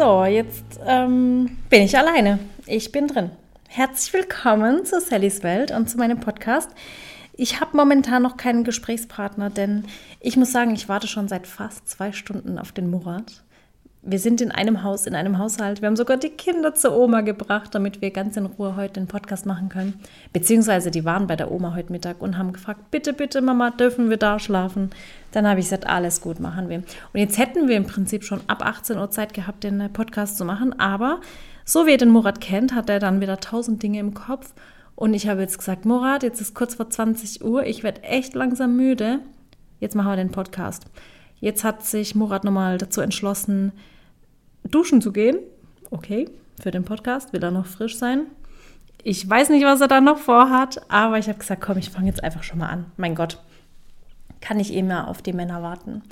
So, jetzt ähm, bin ich alleine. Ich bin drin. Herzlich willkommen zu Sallys Welt und zu meinem Podcast. Ich habe momentan noch keinen Gesprächspartner, denn ich muss sagen, ich warte schon seit fast zwei Stunden auf den Murat wir sind in einem Haus, in einem Haushalt. Wir haben sogar die Kinder zur Oma gebracht, damit wir ganz in Ruhe heute den Podcast machen können. Beziehungsweise die waren bei der Oma heute Mittag und haben gefragt, bitte, bitte, Mama, dürfen wir da schlafen? Dann habe ich gesagt, alles gut, machen wir. Und jetzt hätten wir im Prinzip schon ab 18 Uhr Zeit gehabt, den Podcast zu machen. Aber so wie ihr den Murat kennt, hat er dann wieder tausend Dinge im Kopf. Und ich habe jetzt gesagt, Murat, jetzt ist kurz vor 20 Uhr, ich werde echt langsam müde. Jetzt machen wir den Podcast. Jetzt hat sich Murat nochmal dazu entschlossen, duschen zu gehen. Okay, für den Podcast will er noch frisch sein. Ich weiß nicht, was er da noch vorhat, aber ich habe gesagt, komm, ich fange jetzt einfach schon mal an. Mein Gott, kann ich eh mehr auf die Männer warten.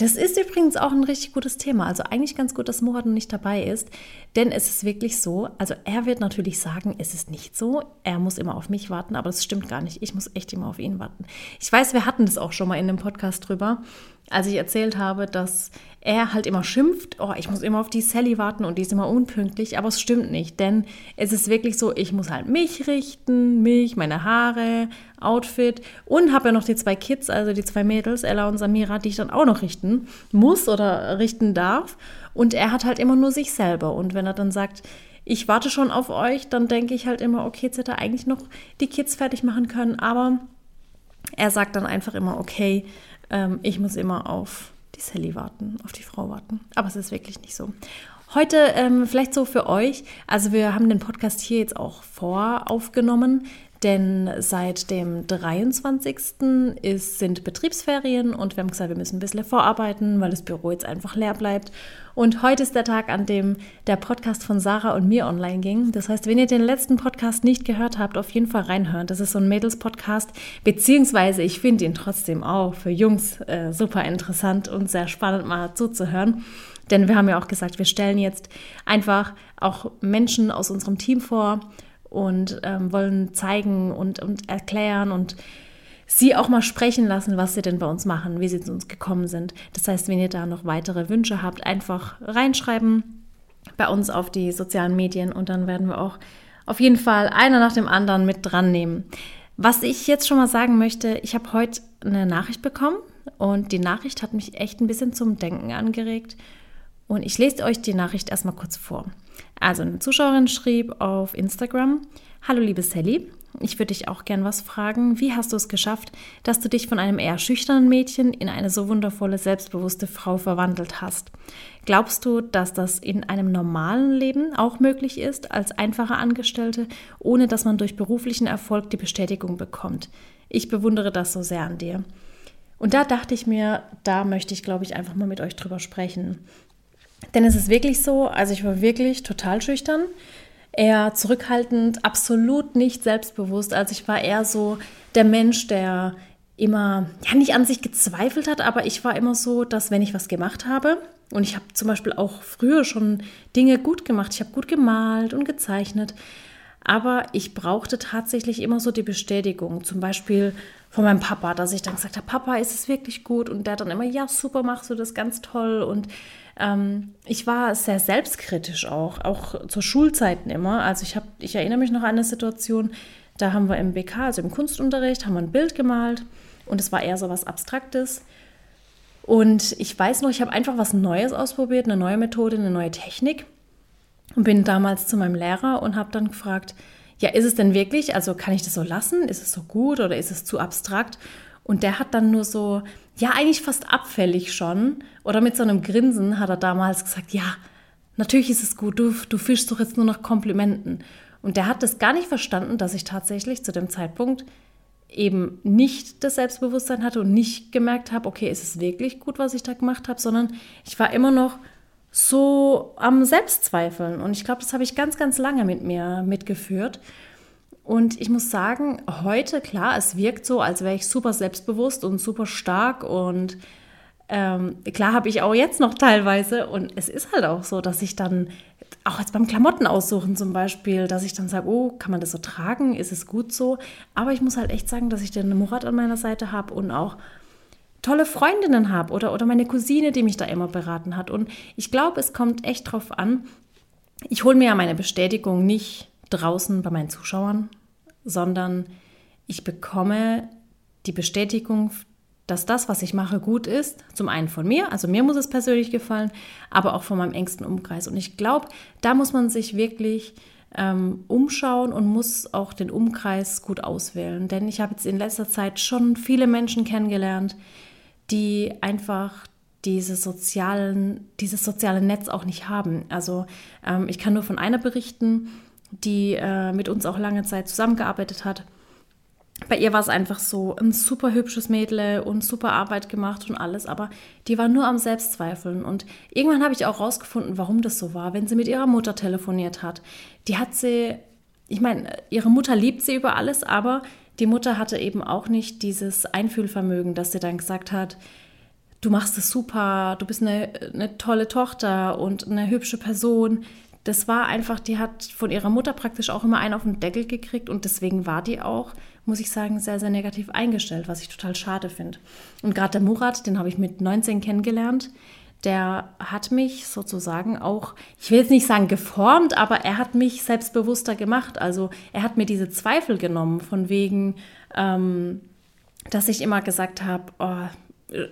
Das ist übrigens auch ein richtig gutes Thema. Also eigentlich ganz gut, dass Murat noch nicht dabei ist, denn es ist wirklich so. Also er wird natürlich sagen, es ist nicht so. Er muss immer auf mich warten, aber das stimmt gar nicht. Ich muss echt immer auf ihn warten. Ich weiß, wir hatten das auch schon mal in einem Podcast drüber, als ich erzählt habe, dass er halt immer schimpft, oh, ich muss immer auf die Sally warten und die ist immer unpünktlich, aber es stimmt nicht, denn es ist wirklich so, ich muss halt mich richten, mich, meine Haare, Outfit und habe ja noch die zwei Kids, also die zwei Mädels, Ella und Samira, die ich dann auch noch richten muss oder richten darf. Und er hat halt immer nur sich selber. Und wenn er dann sagt, ich warte schon auf euch, dann denke ich halt immer, okay, jetzt hätte er eigentlich noch die Kids fertig machen können, aber er sagt dann einfach immer, okay, ähm, ich muss immer auf die Sally warten, auf die Frau warten. Aber es ist wirklich nicht so. Heute ähm, vielleicht so für euch. Also wir haben den Podcast hier jetzt auch voraufgenommen, denn seit dem 23. Ist, sind Betriebsferien und wir haben gesagt, wir müssen ein bisschen vorarbeiten, weil das Büro jetzt einfach leer bleibt. Und heute ist der Tag, an dem der Podcast von Sarah und mir online ging. Das heißt, wenn ihr den letzten Podcast nicht gehört habt, auf jeden Fall reinhören. Das ist so ein Mädels-Podcast, beziehungsweise ich finde ihn trotzdem auch für Jungs äh, super interessant und sehr spannend mal zuzuhören. Denn wir haben ja auch gesagt, wir stellen jetzt einfach auch Menschen aus unserem Team vor und ähm, wollen zeigen und, und erklären und sie auch mal sprechen lassen, was sie denn bei uns machen, wie sie zu uns gekommen sind. Das heißt, wenn ihr da noch weitere Wünsche habt, einfach reinschreiben bei uns auf die sozialen Medien und dann werden wir auch auf jeden Fall einer nach dem anderen mit dran nehmen. Was ich jetzt schon mal sagen möchte, ich habe heute eine Nachricht bekommen und die Nachricht hat mich echt ein bisschen zum Denken angeregt und ich lese euch die Nachricht erstmal kurz vor. Also eine Zuschauerin schrieb auf Instagram, Hallo liebe Sally, ich würde dich auch gern was fragen. Wie hast du es geschafft, dass du dich von einem eher schüchternen Mädchen in eine so wundervolle, selbstbewusste Frau verwandelt hast? Glaubst du, dass das in einem normalen Leben auch möglich ist, als einfache Angestellte, ohne dass man durch beruflichen Erfolg die Bestätigung bekommt? Ich bewundere das so sehr an dir. Und da dachte ich mir, da möchte ich, glaube ich, einfach mal mit euch drüber sprechen. Denn es ist wirklich so, also ich war wirklich total schüchtern, eher zurückhaltend, absolut nicht selbstbewusst. Also ich war eher so der Mensch, der immer, ja, nicht an sich gezweifelt hat, aber ich war immer so, dass wenn ich was gemacht habe, und ich habe zum Beispiel auch früher schon Dinge gut gemacht, ich habe gut gemalt und gezeichnet, aber ich brauchte tatsächlich immer so die Bestätigung, zum Beispiel von meinem Papa, dass ich dann gesagt habe, Papa, ist es wirklich gut? Und der dann immer, ja, super, machst du das ganz toll. Und ähm, ich war sehr selbstkritisch auch, auch zu Schulzeiten immer. Also ich habe, ich erinnere mich noch an eine Situation, da haben wir im BK, also im Kunstunterricht, haben wir ein Bild gemalt und es war eher so was Abstraktes. Und ich weiß noch, ich habe einfach was Neues ausprobiert, eine neue Methode, eine neue Technik und bin damals zu meinem Lehrer und habe dann gefragt, ja, ist es denn wirklich, also kann ich das so lassen? Ist es so gut oder ist es zu abstrakt? Und der hat dann nur so, ja, eigentlich fast abfällig schon. Oder mit so einem Grinsen hat er damals gesagt, ja, natürlich ist es gut, du, du fischst doch jetzt nur nach Komplimenten. Und der hat das gar nicht verstanden, dass ich tatsächlich zu dem Zeitpunkt eben nicht das Selbstbewusstsein hatte und nicht gemerkt habe, okay, ist es wirklich gut, was ich da gemacht habe, sondern ich war immer noch so am Selbstzweifeln. Und ich glaube, das habe ich ganz, ganz lange mit mir mitgeführt. Und ich muss sagen, heute, klar, es wirkt so, als wäre ich super selbstbewusst und super stark. Und ähm, klar habe ich auch jetzt noch teilweise. Und es ist halt auch so, dass ich dann, auch jetzt beim Klamotten aussuchen zum Beispiel, dass ich dann sage, oh, kann man das so tragen? Ist es gut so? Aber ich muss halt echt sagen, dass ich den Murat an meiner Seite habe und auch tolle Freundinnen habe oder, oder meine Cousine, die mich da immer beraten hat. Und ich glaube, es kommt echt drauf an. Ich hole mir ja meine Bestätigung nicht draußen bei meinen Zuschauern, sondern ich bekomme die Bestätigung, dass das, was ich mache, gut ist. Zum einen von mir, also mir muss es persönlich gefallen, aber auch von meinem engsten Umkreis. Und ich glaube, da muss man sich wirklich ähm, umschauen und muss auch den Umkreis gut auswählen. Denn ich habe jetzt in letzter Zeit schon viele Menschen kennengelernt, die einfach diese sozialen, dieses soziale Netz auch nicht haben. Also ähm, ich kann nur von einer berichten, die äh, mit uns auch lange Zeit zusammengearbeitet hat. Bei ihr war es einfach so ein super hübsches Mädel und super Arbeit gemacht und alles, aber die war nur am Selbstzweifeln. Und irgendwann habe ich auch rausgefunden, warum das so war, wenn sie mit ihrer Mutter telefoniert hat. Die hat sie, ich meine, ihre Mutter liebt sie über alles, aber die Mutter hatte eben auch nicht dieses Einfühlvermögen, dass sie dann gesagt hat, du machst es super, du bist eine, eine tolle Tochter und eine hübsche Person. Das war einfach, die hat von ihrer Mutter praktisch auch immer einen auf den Deckel gekriegt und deswegen war die auch, muss ich sagen, sehr, sehr negativ eingestellt, was ich total schade finde. Und gerade der Murat, den habe ich mit 19 kennengelernt, der hat mich sozusagen auch, ich will jetzt nicht sagen geformt, aber er hat mich selbstbewusster gemacht. Also er hat mir diese Zweifel genommen, von wegen, ähm, dass ich immer gesagt habe, oh,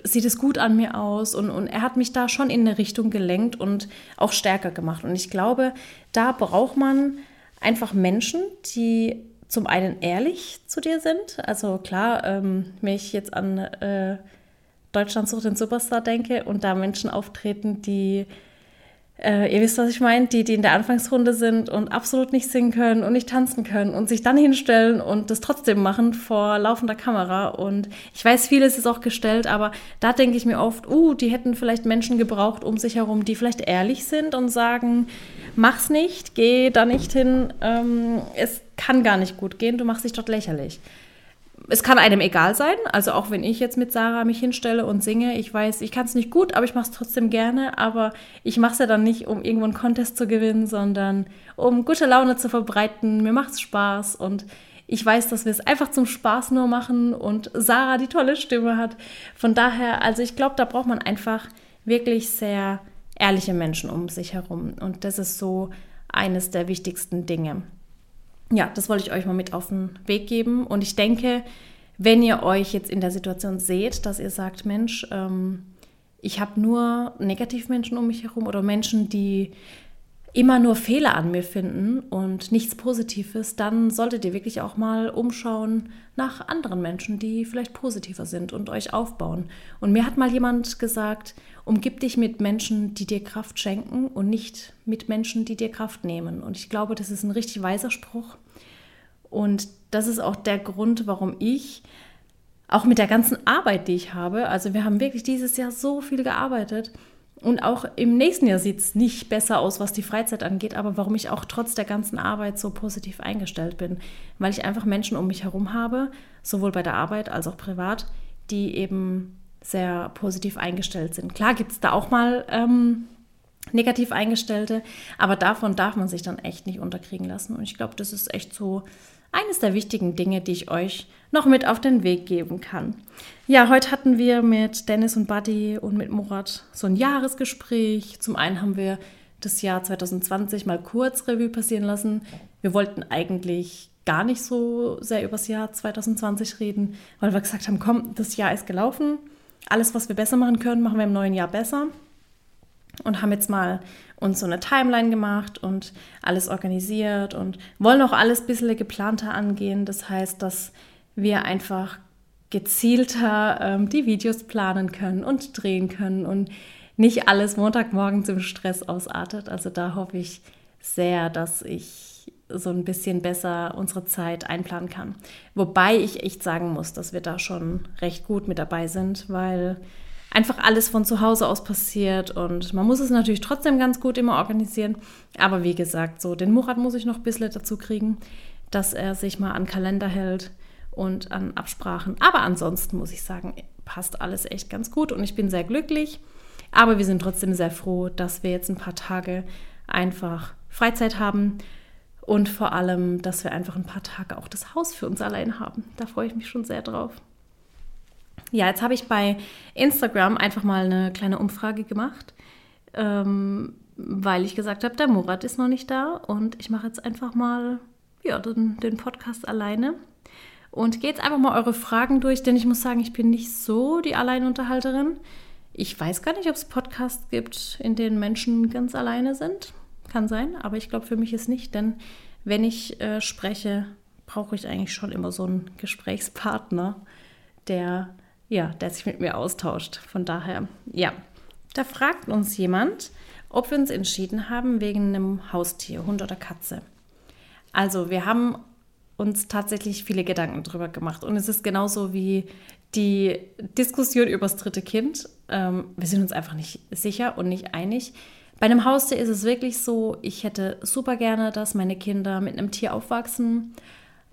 sieht es gut an mir aus? Und, und er hat mich da schon in eine Richtung gelenkt und auch stärker gemacht. Und ich glaube, da braucht man einfach Menschen, die zum einen ehrlich zu dir sind. Also klar, ähm, wenn ich jetzt an äh, Deutschland sucht den Superstar denke und da Menschen auftreten, die, äh, ihr wisst, was ich meine, die, die in der Anfangsrunde sind und absolut nicht singen können und nicht tanzen können und sich dann hinstellen und das trotzdem machen vor laufender Kamera. Und ich weiß, vieles ist auch gestellt, aber da denke ich mir oft, uh, die hätten vielleicht Menschen gebraucht um sich herum, die vielleicht ehrlich sind und sagen, mach's nicht, geh da nicht hin, ähm, es kann gar nicht gut gehen, du machst dich dort lächerlich es kann einem egal sein. Also auch wenn ich jetzt mit Sarah mich hinstelle und singe, ich weiß, ich kann es nicht gut, aber ich mache es trotzdem gerne. Aber ich mache es ja dann nicht, um irgendwo einen Contest zu gewinnen, sondern um gute Laune zu verbreiten. Mir macht es Spaß und ich weiß, dass wir es einfach zum Spaß nur machen und Sarah die tolle Stimme hat. Von daher, also ich glaube, da braucht man einfach wirklich sehr ehrliche Menschen um sich herum. Und das ist so eines der wichtigsten Dinge ja, das wollte ich euch mal mit auf den Weg geben. Und ich denke, wenn ihr euch jetzt in der Situation seht, dass ihr sagt, Mensch, ähm, ich habe nur Negativmenschen um mich herum oder Menschen, die immer nur Fehler an mir finden und nichts Positives, dann solltet ihr wirklich auch mal umschauen nach anderen Menschen, die vielleicht positiver sind und euch aufbauen. Und mir hat mal jemand gesagt, umgib dich mit Menschen, die dir Kraft schenken und nicht mit Menschen, die dir Kraft nehmen. Und ich glaube, das ist ein richtig weiser Spruch. Und das ist auch der Grund, warum ich auch mit der ganzen Arbeit, die ich habe, also wir haben wirklich dieses Jahr so viel gearbeitet, und auch im nächsten Jahr sieht es nicht besser aus, was die Freizeit angeht, aber warum ich auch trotz der ganzen Arbeit so positiv eingestellt bin, weil ich einfach Menschen um mich herum habe, sowohl bei der Arbeit als auch privat, die eben sehr positiv eingestellt sind. Klar gibt es da auch mal ähm, negativ eingestellte, aber davon darf man sich dann echt nicht unterkriegen lassen. Und ich glaube, das ist echt so eines der wichtigen Dinge, die ich euch noch mit auf den Weg geben kann. Ja, heute hatten wir mit Dennis und Buddy und mit Murat so ein Jahresgespräch. Zum einen haben wir das Jahr 2020 mal kurz Revue passieren lassen. Wir wollten eigentlich gar nicht so sehr über das Jahr 2020 reden, weil wir gesagt haben, komm, das Jahr ist gelaufen. Alles, was wir besser machen können, machen wir im neuen Jahr besser und haben jetzt mal uns so eine Timeline gemacht und alles organisiert und wollen auch alles ein bisschen geplanter angehen. Das heißt, dass wir einfach gezielter ähm, die Videos planen können und drehen können und nicht alles Montagmorgen zum Stress ausartet. Also da hoffe ich sehr, dass ich so ein bisschen besser unsere Zeit einplanen kann. Wobei ich echt sagen muss, dass wir da schon recht gut mit dabei sind, weil einfach alles von zu Hause aus passiert und man muss es natürlich trotzdem ganz gut immer organisieren. Aber wie gesagt, so den Murat muss ich noch ein bisschen dazu kriegen, dass er sich mal an Kalender hält und an Absprachen. Aber ansonsten muss ich sagen, passt alles echt ganz gut und ich bin sehr glücklich. Aber wir sind trotzdem sehr froh, dass wir jetzt ein paar Tage einfach Freizeit haben und vor allem, dass wir einfach ein paar Tage auch das Haus für uns allein haben. Da freue ich mich schon sehr drauf. Ja, jetzt habe ich bei Instagram einfach mal eine kleine Umfrage gemacht, ähm, weil ich gesagt habe, der Murat ist noch nicht da und ich mache jetzt einfach mal ja, den, den Podcast alleine. Und gehe jetzt einfach mal eure Fragen durch, denn ich muss sagen, ich bin nicht so die Alleinunterhalterin. Ich weiß gar nicht, ob es Podcasts gibt, in denen Menschen ganz alleine sind. Kann sein, aber ich glaube, für mich ist nicht, denn wenn ich äh, spreche, brauche ich eigentlich schon immer so einen Gesprächspartner, der, ja, der sich mit mir austauscht. Von daher, ja. Da fragt uns jemand, ob wir uns entschieden haben wegen einem Haustier, Hund oder Katze. Also, wir haben uns tatsächlich viele Gedanken drüber gemacht. Und es ist genauso wie die Diskussion über das dritte Kind. Ähm, wir sind uns einfach nicht sicher und nicht einig. Bei einem Haustier ist es wirklich so, ich hätte super gerne, dass meine Kinder mit einem Tier aufwachsen.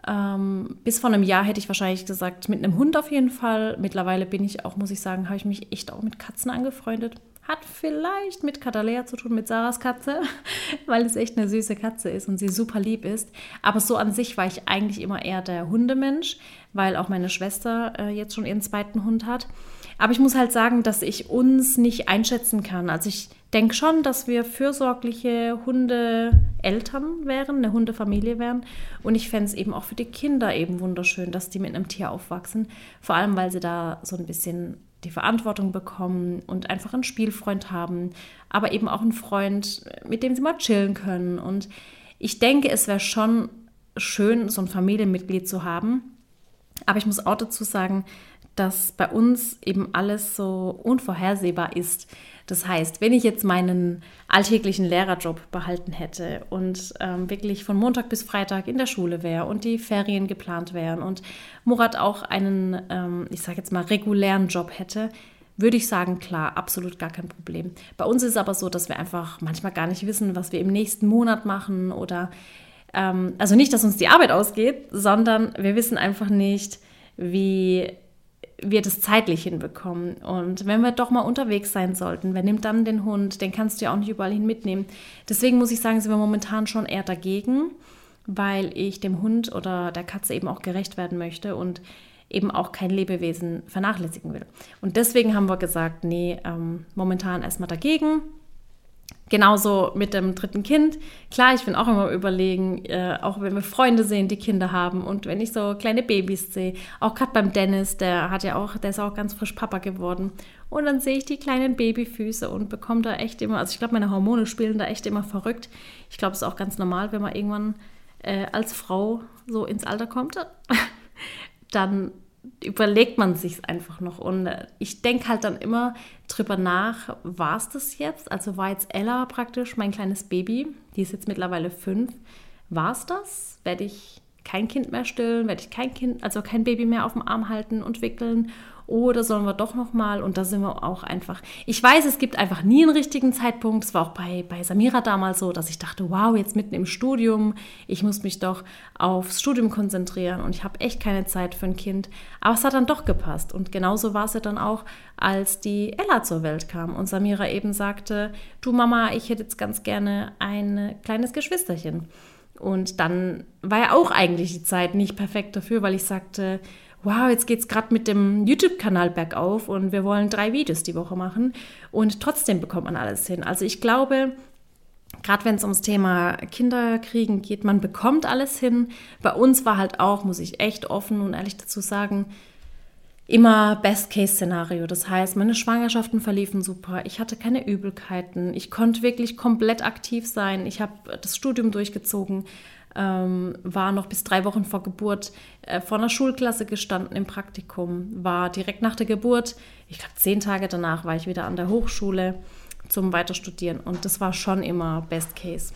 Ähm, bis vor einem Jahr hätte ich wahrscheinlich gesagt, mit einem Hund auf jeden Fall. Mittlerweile bin ich auch, muss ich sagen, habe ich mich echt auch mit Katzen angefreundet. Hat vielleicht mit Katalea zu tun, mit Sarahs Katze, weil es echt eine süße Katze ist und sie super lieb ist. Aber so an sich war ich eigentlich immer eher der Hundemensch, weil auch meine Schwester äh, jetzt schon ihren zweiten Hund hat. Aber ich muss halt sagen, dass ich uns nicht einschätzen kann. Also ich denke schon, dass wir fürsorgliche Hundeeltern wären, eine Hundefamilie wären. Und ich fände es eben auch für die Kinder eben wunderschön, dass die mit einem Tier aufwachsen. Vor allem, weil sie da so ein bisschen die Verantwortung bekommen und einfach einen Spielfreund haben, aber eben auch einen Freund, mit dem sie mal chillen können. Und ich denke, es wäre schon schön, so ein Familienmitglied zu haben. Aber ich muss auch dazu sagen, dass bei uns eben alles so unvorhersehbar ist. Das heißt, wenn ich jetzt meinen alltäglichen Lehrerjob behalten hätte und ähm, wirklich von Montag bis Freitag in der Schule wäre und die Ferien geplant wären und Murat auch einen, ähm, ich sage jetzt mal, regulären Job hätte, würde ich sagen, klar, absolut gar kein Problem. Bei uns ist es aber so, dass wir einfach manchmal gar nicht wissen, was wir im nächsten Monat machen oder ähm, also nicht, dass uns die Arbeit ausgeht, sondern wir wissen einfach nicht, wie wir das zeitlich hinbekommen. Und wenn wir doch mal unterwegs sein sollten, wer nimmt dann den Hund? Den kannst du ja auch nicht überall hin mitnehmen. Deswegen muss ich sagen, sind wir momentan schon eher dagegen, weil ich dem Hund oder der Katze eben auch gerecht werden möchte und eben auch kein Lebewesen vernachlässigen will. Und deswegen haben wir gesagt, nee, ähm, momentan erstmal dagegen. Genauso mit dem dritten Kind. Klar, ich bin auch immer überlegen, äh, auch wenn wir Freunde sehen, die Kinder haben und wenn ich so kleine Babys sehe, auch gerade beim Dennis, der hat ja auch, der ist auch ganz frisch Papa geworden. Und dann sehe ich die kleinen Babyfüße und bekomme da echt immer, also ich glaube, meine Hormone spielen da echt immer verrückt. Ich glaube, es ist auch ganz normal, wenn man irgendwann äh, als Frau so ins Alter kommt, dann überlegt man sich einfach noch. Und äh, ich denke halt dann immer drüber nach, war es das jetzt? Also war jetzt Ella praktisch mein kleines Baby, die ist jetzt mittlerweile fünf. War es das? Werde ich kein Kind mehr stillen? Werde ich kein Kind, also kein Baby mehr auf dem Arm halten und wickeln? Oder sollen wir doch noch mal und da sind wir auch einfach. Ich weiß, es gibt einfach nie einen richtigen Zeitpunkt. Es war auch bei, bei Samira damals so, dass ich dachte, wow, jetzt mitten im Studium, ich muss mich doch aufs Studium konzentrieren und ich habe echt keine Zeit für ein Kind. Aber es hat dann doch gepasst und genauso war es ja dann auch, als die Ella zur Welt kam und Samira eben sagte, du Mama, ich hätte jetzt ganz gerne ein kleines Geschwisterchen. Und dann war ja auch eigentlich die Zeit nicht perfekt dafür, weil ich sagte, wow, jetzt geht es gerade mit dem YouTube-Kanal bergauf und wir wollen drei Videos die Woche machen und trotzdem bekommt man alles hin. Also ich glaube, gerade wenn es ums Thema Kinderkriegen geht, man bekommt alles hin. Bei uns war halt auch, muss ich echt offen und ehrlich dazu sagen, immer Best-Case-Szenario. Das heißt, meine Schwangerschaften verliefen super. Ich hatte keine Übelkeiten. Ich konnte wirklich komplett aktiv sein. Ich habe das Studium durchgezogen ähm, war noch bis drei Wochen vor Geburt äh, vor einer Schulklasse gestanden im Praktikum, war direkt nach der Geburt, ich glaube zehn Tage danach war ich wieder an der Hochschule zum Weiterstudieren und das war schon immer Best Case.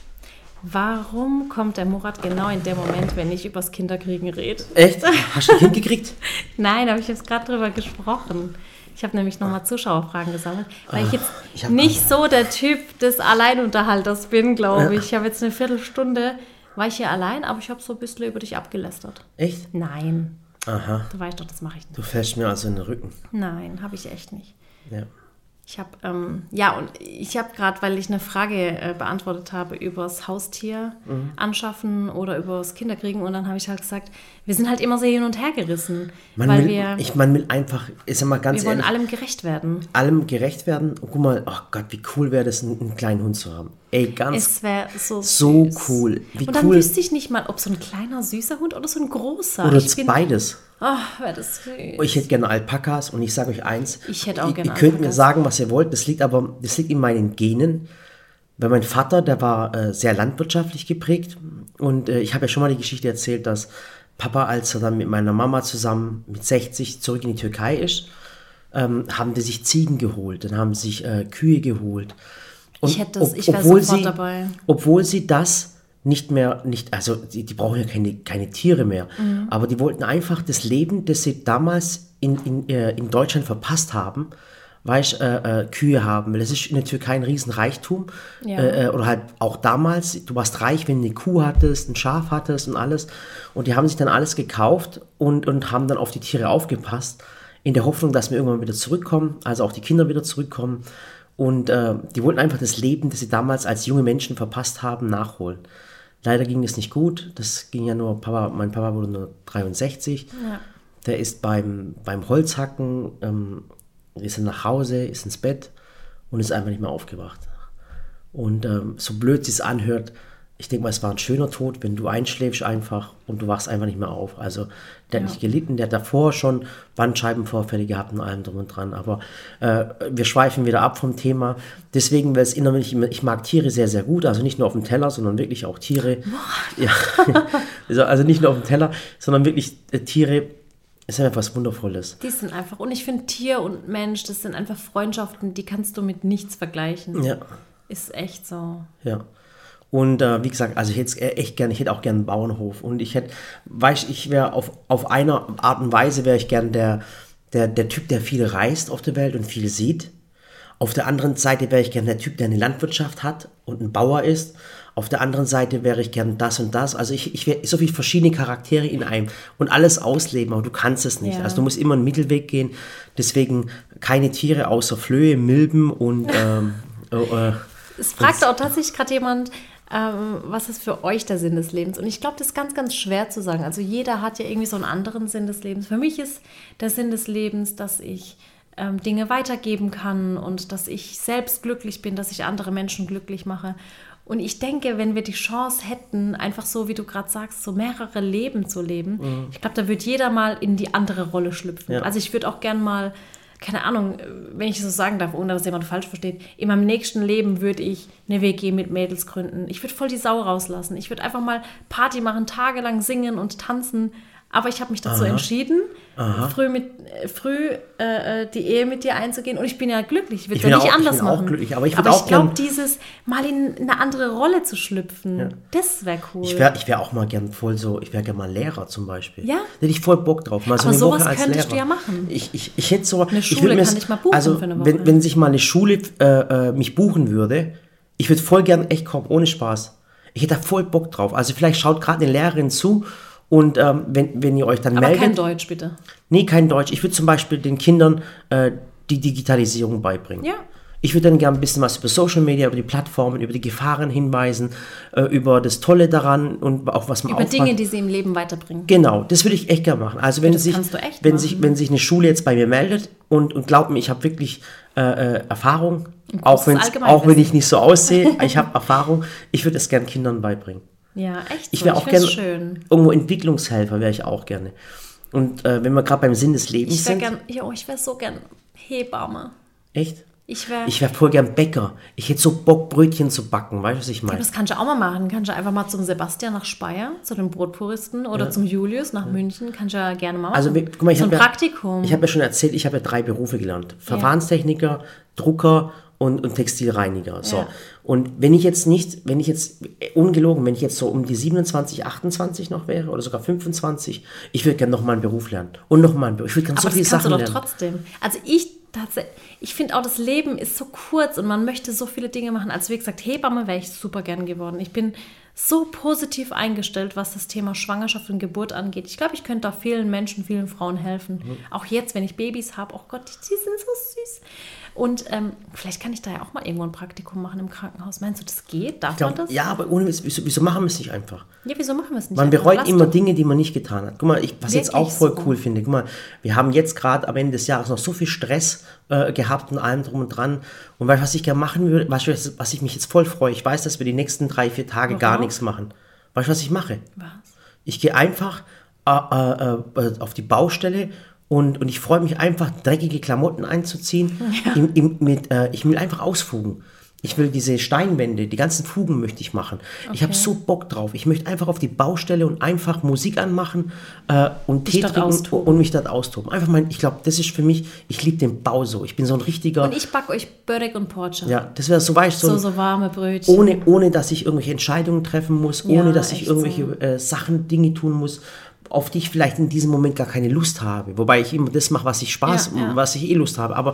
Warum kommt der Murat genau in dem Moment, wenn ich übers Kinderkriegen rede? Echt? Hast du ein Kind gekriegt? Nein, aber ich habe gerade drüber gesprochen. Ich habe nämlich nochmal Zuschauerfragen gesammelt, weil ich jetzt ich nicht so der Typ des Alleinunterhalters bin, glaube ich. Ich habe jetzt eine Viertelstunde war ich hier allein, aber ich habe so ein bisschen über dich abgelästert. Echt? Nein. Aha. Du weißt doch, das mache ich nicht. Du fährst mir also in den Rücken. Nein, habe ich echt nicht. Ja. Ich habe, ähm, ja, und ich habe gerade, weil ich eine Frage äh, beantwortet habe über das Haustier mhm. anschaffen oder über das Kinderkriegen und dann habe ich halt gesagt, wir sind halt immer sehr hin und her gerissen. Man weil will, wir, ich, man will einfach, ist ja mal ganz wir wollen ehrlich, allem gerecht werden. allem gerecht werden. Und guck mal, oh Gott, wie cool wäre das, einen, einen kleinen Hund zu haben. Ey, ganz Es wäre so so süß. cool. Wie und dann cool. wüsste ich nicht mal, ob so ein kleiner süßer Hund oder so ein großer. Oder bin, beides. oh, wäre das süß. Ich hätte gerne Alpakas und ich sage euch eins. Ich hätte auch gerne Ihr könnt mir sagen, was ihr wollt. Das liegt aber, das liegt in meinen Genen. Weil mein Vater, der war äh, sehr landwirtschaftlich geprägt. Und äh, ich habe ja schon mal die Geschichte erzählt, dass Papa, als er dann mit meiner Mama zusammen mit 60 zurück in die Türkei ist, ähm, haben die sich Ziegen geholt, dann haben sie sich äh, Kühe geholt. Und Ich hätte das- ob- ich wär obwohl sofort sie, dabei. Obwohl sie das nicht mehr, nicht, also die, die brauchen ja keine, keine Tiere mehr, Mhm. aber die wollten einfach das Leben, das sie damals in, in, äh, in Deutschland verpasst haben, weißt, äh, äh, Kühe haben, weil das ist in der Türkei ein Riesenreichtum. Ja. Äh, äh, oder halt auch damals, du warst reich, wenn du eine Kuh hattest, ein Schaf hattest und alles. Und die haben sich dann alles gekauft und, und haben dann auf die Tiere aufgepasst, in der Hoffnung, dass wir irgendwann wieder zurückkommen, also auch die Kinder wieder zurückkommen. Und äh, die wollten einfach das Leben, das sie damals als junge Menschen verpasst haben, nachholen. Leider ging es nicht gut. Das ging ja nur, Papa, mein Papa wurde nur 63. Ja. Der ist beim, beim Holzhacken, ähm, ist er nach Hause, ist ins Bett und ist einfach nicht mehr aufgewacht. Und ähm, so blöd sie es anhört, ich denke mal, es war ein schöner Tod, wenn du einschläfst einfach und du wachst einfach nicht mehr auf. Also der hat nicht gelitten, der hat davor schon Bandscheibenvorfälle gehabt und allem drum und dran. Aber äh, wir schweifen wieder ab vom Thema. Deswegen, weil es innerlich, ich mag Tiere sehr, sehr gut. Also nicht nur auf dem Teller, sondern wirklich auch Tiere. Ja. also, also nicht nur auf dem Teller, sondern wirklich äh, Tiere. Ist einfach was Wundervolles. Die sind einfach, und ich finde Tier und Mensch, das sind einfach Freundschaften, die kannst du mit nichts vergleichen. Ja. Ist echt so. Ja. Und äh, wie gesagt, also ich hätte es echt gerne, ich hätte auch gerne einen Bauernhof. Und ich hätte, weiß ich wäre auf, auf eine Art und Weise wäre ich gern der, der, der Typ, der viel reist auf der Welt und viel sieht. Auf der anderen Seite wäre ich gern der Typ, der eine Landwirtschaft hat und ein Bauer ist. Auf der anderen Seite wäre ich gern das und das. Also ich, ich wäre so viele verschiedene Charaktere in einem und alles ausleben, aber du kannst es nicht. Ja. Also du musst immer einen Mittelweg gehen. Deswegen keine Tiere außer Flöhe, Milben und ähm, äh, äh, Es fragt auch tatsächlich gerade jemand, ähm, was ist für euch der Sinn des Lebens? Und ich glaube, das ist ganz, ganz schwer zu sagen. Also jeder hat ja irgendwie so einen anderen Sinn des Lebens. Für mich ist der Sinn des Lebens, dass ich ähm, Dinge weitergeben kann und dass ich selbst glücklich bin, dass ich andere Menschen glücklich mache. Und ich denke, wenn wir die Chance hätten, einfach so, wie du gerade sagst, so mehrere Leben zu leben, ich glaube, da würde jeder mal in die andere Rolle schlüpfen. Ja. Also ich würde auch gern mal, keine Ahnung, wenn ich so sagen darf, ohne dass jemand falsch versteht, in meinem nächsten Leben würde ich eine WG mit Mädels gründen. Ich würde voll die Sau rauslassen. Ich würde einfach mal Party machen, tagelang singen und tanzen. Aber ich habe mich dazu entschieden, früh, mit, äh, früh äh, äh, die Ehe mit dir einzugehen. Und ich bin ja glücklich. Ich würde Ich es ja bin nicht auch- ich anders bin auch machen. glücklich, aber ich aber auch ich glaube, gern- dieses mal in eine andere Rolle zu schlüpfen, das wäre cool. Ich wäre ich wär auch mal gern voll so, ich wäre gerne mal Lehrer zum Beispiel. Ja. Da hätte ich voll Bock drauf. Mal so Aber eine sowas Woche als könntest Lehrer. du ja machen. Ich, ich, ich hätte so. Eine ich Schule mir kann ich mal buchen Also, für eine wenn, Woche. wenn sich mal eine Schule äh, äh, mich buchen würde, ich würde voll gern echt kommen, ohne Spaß. Ich hätte da voll Bock drauf. Also, vielleicht schaut gerade eine Lehrerin zu und ähm, wenn, wenn ihr euch dann aber meldet. kein Deutsch, bitte. Nee, kein Deutsch. Ich würde zum Beispiel den Kindern äh, die Digitalisierung beibringen. Ja. Ich würde dann gerne ein bisschen was über Social Media, über die Plattformen, über die Gefahren hinweisen, äh, über das Tolle daran und auch was man Über aufpasst. Dinge, die sie im Leben weiterbringen. Genau, das würde ich echt gerne machen. Also wenn das sich, wenn machen. sich, wenn sich eine Schule jetzt bei mir meldet und, und glaubt mir, ich habe wirklich äh, äh, Erfahrung, auch, auch wenn ich nicht so aussehe, ich habe Erfahrung, ich würde es gerne Kindern beibringen. Ja, echt. Ich so. wäre auch gerne schön. irgendwo Entwicklungshelfer, wäre ich auch gerne. Und äh, wenn wir gerade beim Sinn des Lebens Ich wäre sind, gern, ja, ich wäre so gern Hebamme. echt? Ich wäre. Ich wäre voll gern Bäcker. Ich hätte so Bock, Brötchen zu backen, weißt du, was ich meine? Das kannst du auch mal machen. Kannst du einfach mal zum Sebastian nach Speyer, zu den Brotpuristen oder zum Julius nach München. Kannst du ja gerne mal machen. Also, guck mal, ich so habe ja, Praktikum. ich habe ja schon erzählt, ich habe ja drei Berufe gelernt. Verfahrenstechniker, Drucker und, und Textilreiniger. So. Ja. Und wenn ich jetzt nicht, wenn ich jetzt, ungelogen, wenn ich jetzt so um die 27, 28 noch wäre oder sogar 25, ich würde gerne noch mal einen Beruf lernen. Und noch mal einen Beruf. Ich würde gerne so Aber viele das kannst du Sachen doch lernen. trotzdem. Also ich tatsächlich, ich finde auch, das Leben ist so kurz und man möchte so viele Dinge machen. Also wie gesagt, Hebamme wäre ich super gern geworden. Ich bin so positiv eingestellt, was das Thema Schwangerschaft und Geburt angeht. Ich glaube, ich könnte da vielen Menschen, vielen Frauen helfen. Auch jetzt, wenn ich Babys habe, oh Gott, die sind so süß. Und ähm, vielleicht kann ich da ja auch mal irgendwo ein Praktikum machen im Krankenhaus. Meinst du, das geht? Darf man Glaub, das? ja, aber ohne wieso, wieso machen wir es nicht einfach? Ja, wieso machen wir es nicht? Man einfach? bereut Lass immer. Dinge, die man nicht getan hat. Guck mal, ich, was ich jetzt auch Wirklich voll so. cool finde, guck mal, wir haben jetzt gerade am Ende des Jahres noch so viel Stress äh, gehabt und allem drum und dran. Und weißt du, was ich gerne machen würde, was- was ich mich jetzt voll freue? Ich weiß, dass wir die nächsten drei, vier Tage gar Worauf? nichts machen. Weißt du, was ich mache? Was? Ich gehe einfach äh, äh, äh, auf die Baustelle und, und ich freue mich einfach, dreckige Klamotten einzuziehen. Im, im, mit, äh, ich will einfach ausfugen. Ich will diese Steinwände, die ganzen Fugen möchte ich machen. Ich habe Okay. so Bock drauf. Ich möchte einfach auf die Baustelle und einfach Musik anmachen äh, und Tee trinken austoben. und mich dort austoben. Einfach mein, ich glaube, das ist für mich, ich liebe den Bau so. Ich bin so ein richtiger, Und ich backe euch Börek und Porcher. ja, das wäre so, weißt so, So, so warme Brötchen. ohne, ohne dass ich irgendwelche Entscheidungen treffen muss, Ja, ohne dass ich irgendwelche so. äh, Sachen, Dinge tun muss, auf die ich vielleicht in diesem Moment gar keine Lust habe. Wobei ich immer das mache, was ich Spaß, Ja, ja. was ich eh Lust habe. Aber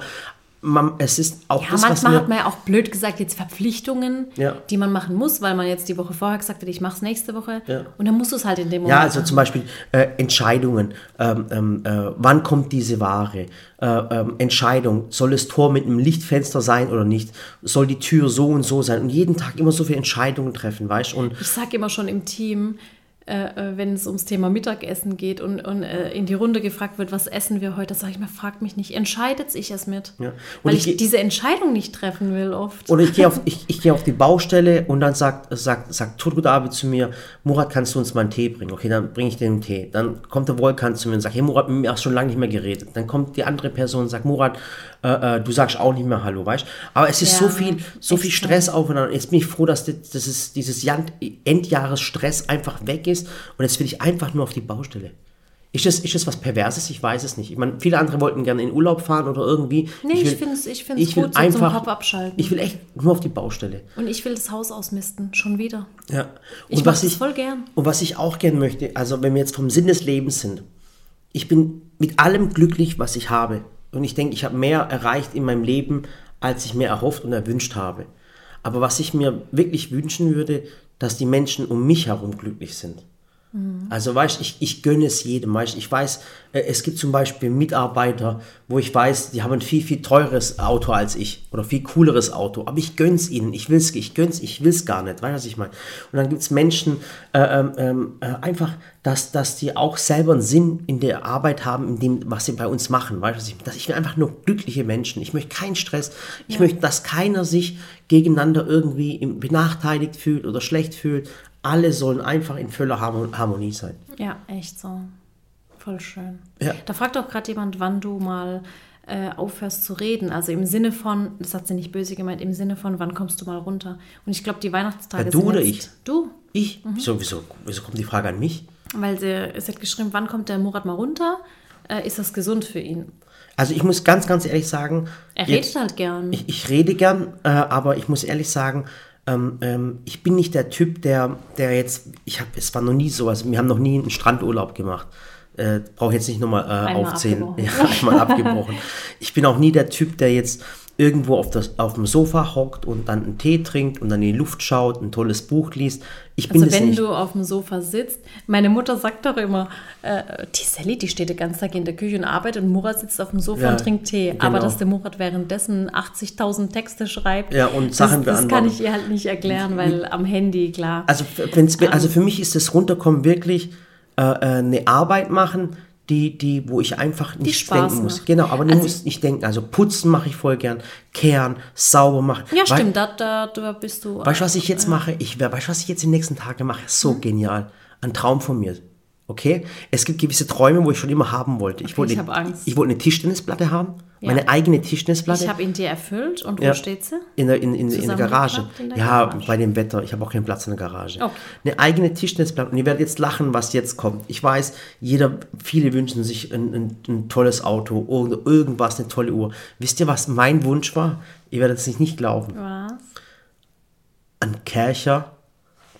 man, es ist auch Ja, das, was manchmal mir... hat man ja auch blöd gesagt jetzt Verpflichtungen, Ja. die man machen muss, weil man jetzt die Woche vorher gesagt hat, ich mache es nächste Woche. Ja. Und dann musst du es halt in dem Moment Ja, also machen. zum Beispiel äh, Entscheidungen. Ähm, ähm, äh, wann kommt diese Ware? Äh, ähm, Entscheidung. Soll das Tor mit einem Lichtfenster sein oder nicht? Soll die Tür so und so sein? Und jeden Tag immer so viele Entscheidungen treffen, weißt du? Und Ich sage immer schon im Team, äh, äh, wenn es ums Thema Mittagessen geht und, und äh, in die Runde gefragt wird, was essen wir heute, sage ich mir, fragt mich nicht, entscheidet sich es mit. Ja. Weil ich ich, geh- diese Entscheidung nicht treffen will oft. Oder ich gehe auf, ich, ich gehe auf die Baustelle und dann sagt, sagt, sagt Turgut Abi zu mir, Murat, kannst du uns mal einen Tee bringen? Okay, dann bringe ich den Tee. Dann kommt der Volkan zu mir und sagt, hey Murat, mit mir hast schon lange nicht mehr geredet. Dann kommt die andere Person und sagt, Murat, äh, äh, du sagst auch nicht mehr Hallo, weißt Aber es ist Ja, so viel, so viel. Stress aufeinander. Jetzt bin ich froh, dass das, das ist, dieses Endjahresstress einfach weg ist und jetzt will ich einfach nur auf die Baustelle. Ist das, ist das was Perverses? Ich weiß es nicht. Ich meine, viele andere wollten gerne in Urlaub fahren oder irgendwie. Nee, ich will- find's- ich find's ich will gut, so zum einfach, Kopf abschalten. Ich will echt nur auf die Baustelle. Und ich will das Haus ausmisten, schon wieder. Ja. Ich Und mach was ich voll gern. Und was ich auch gern möchte, also wenn wir jetzt vom Sinn des Lebens sind, ich bin mit allem glücklich, was ich habe. Und ich denke, ich habe mehr erreicht in meinem Leben, als ich mir erhofft und erwünscht habe. Aber was ich mir wirklich wünschen würde, dass die Menschen um mich herum glücklich sind. Also weißt ich, ich gönne es jedem. Weißt, ich weiß, äh, es gibt zum Beispiel Mitarbeiter, wo ich weiß, die haben ein viel, viel teures Auto als ich oder viel cooleres Auto, aber ich gönn's ihnen, ich will's, ich gönn's, ich will's gar nicht, weißt du, was ich meine? Und dann gibt's Menschen, äh, ähm, ähm, äh, einfach, dass, dass die auch selber einen Sinn in der Arbeit haben, in dem, was sie bei uns machen, weißt du, was ich, dass ich will einfach nur glückliche Menschen, ich möchte keinen Stress, ich möchte, dass keiner sich gegeneinander irgendwie benachteiligt fühlt oder schlecht fühlt, alle sollen einfach in voller Harmo- Harmonie sein. Ja, echt so. Voll schön. Ja. Da fragt auch gerade jemand, wann du mal äh, aufhörst zu reden. Also im Sinne von, das hat sie nicht böse gemeint, im Sinne von, wann kommst du mal runter? Und ich glaube, die Weihnachtstage Ja, du oder jetzt, ich? Du. Ich? Mhm. Wieso, wieso, wieso kommt die Frage an mich? Weil sie, sie hat geschrieben, wann kommt der Murat mal runter? Äh, ist das gesund für ihn? Also ich muss ganz, ganz ehrlich sagen, Er jetzt- redet halt gern. ich, ich rede gern, äh, aber ich muss ehrlich sagen, ähm, ähm, ich bin nicht der Typ, der, der jetzt, ich habe, es war noch nie so, also wir haben noch nie einen Strandurlaub gemacht. Äh, Brauche jetzt nicht nochmal äh, Einmal aufzählen. abgebrochen. Ja, einmal abgebrochen. Ich bin auch nie der Typ, der jetzt irgendwo auf, das, auf dem Sofa hockt und dann einen Tee trinkt und dann in die Luft schaut, ein tolles Buch liest. Ich bin Also wenn nicht. du auf dem Sofa sitzt, meine Mutter sagt doch immer, äh, die Sally, die steht den ganzen Tag in der Küche und arbeitet und Murat sitzt auf dem Sofa Ja, und trinkt Tee. Aber genau. dass der Murat währenddessen 80.000 Texte schreibt, Ja, und Sachen das, das kann ich ihr halt nicht erklären, weil am Handy, klar. Also, wenn's, also für mich ist das Runterkommen wirklich äh, äh, eine Arbeit machen, die, die, wo ich einfach nicht Spaß denken muss. macht. Genau, aber du Also- musst nicht denken. Also putzen mache ich voll gern, kehren, sauber machen. ja, Wei- stimmt, da, da, da bist du. Weißt du, was ich jetzt mache? Ich, we- weißt du, was ich jetzt die nächsten Tage mache? So Hm? genial. Ein Traum von mir. Okay? Es gibt gewisse Träume, wo ich schon immer haben wollte. Ich wollte ich eine-. Ich wollte eine Tischtennisplatte haben. Ja. Meine eigene Tischtennisplatte. ich habe ihn dir erfüllt und Ja. wo steht sie? In der, in, in, in der Garage. In der ja, Garage. bei dem Wetter. Ich habe auch keinen Platz in der Garage. Okay. Eine eigene Tischtennisplatte. Und ihr werdet jetzt lachen, was jetzt kommt. Ich weiß, jeder, viele wünschen sich ein, ein, ein tolles Auto oder irgendwas, eine tolle Uhr. Wisst ihr, was mein Wunsch war? Ihr werdet es nicht glauben. Was? Ein Kercher,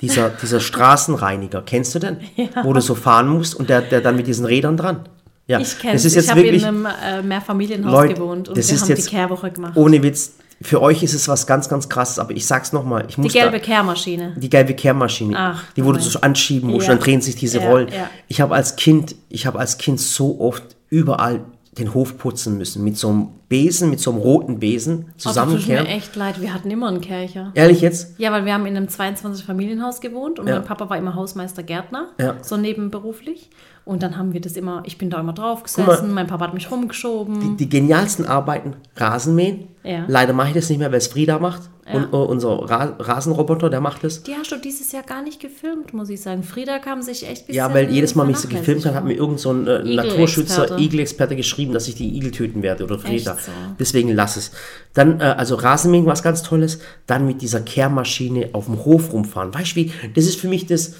dieser, dieser Straßenreiniger. Kennst du den? Wo du so fahren musst und der, der dann mit diesen Rädern dran. Ja, Ich kenne das es. Ich habe in einem äh, Mehrfamilienhaus Leute, gewohnt und wir haben jetzt die Kehrwoche gemacht. ohne Witz, für euch ist es was ganz, ganz krasses, aber ich sag's nochmal, ich Die gelbe da, Kehrmaschine. die gelbe Kehrmaschine, Ach, die nein. so anschieben musst, Ja. dann drehen sich diese Ja, Rollen. ja. Ich habe als Kind, ich habe als Kind so oft überall den Hof putzen müssen mit so einem Besen, mit so einem roten Besen Oh, das tut zusammenkehren. mir echt leid. Wir hatten immer einen Kercher. Ehrlich jetzt? Ja, weil wir haben in einem 22-Familienhaus gewohnt und Ja. mein Papa war immer Hausmeister Gärtner, Ja. so nebenberuflich. Und dann haben wir das immer, ich bin da immer drauf gesessen, mein Papa hat mich rumgeschoben. Die genialsten Arbeiten, Rasenmähen. Ja. Leider mache ich das nicht mehr, weil es Frieda macht. Und äh, unser Ra Rasenroboter, der macht das. Die hast du dieses Jahr gar nicht gefilmt, muss ich sagen. Frieda kam sich echt bisschen Ja, weil jedes Mal, wenn ich sie gefilmt habe, hat mir irgend so ein äh. Naturschützer, Igelexperte geschrieben, dass ich die Igel töten werde oder Frieda. So? Deswegen lass es. Dann, äh, also Rasenmähen, was ganz Tolles. Dann mit dieser Kehrmaschine auf dem Hof rumfahren. Weißt du, wie, das ist für mich das,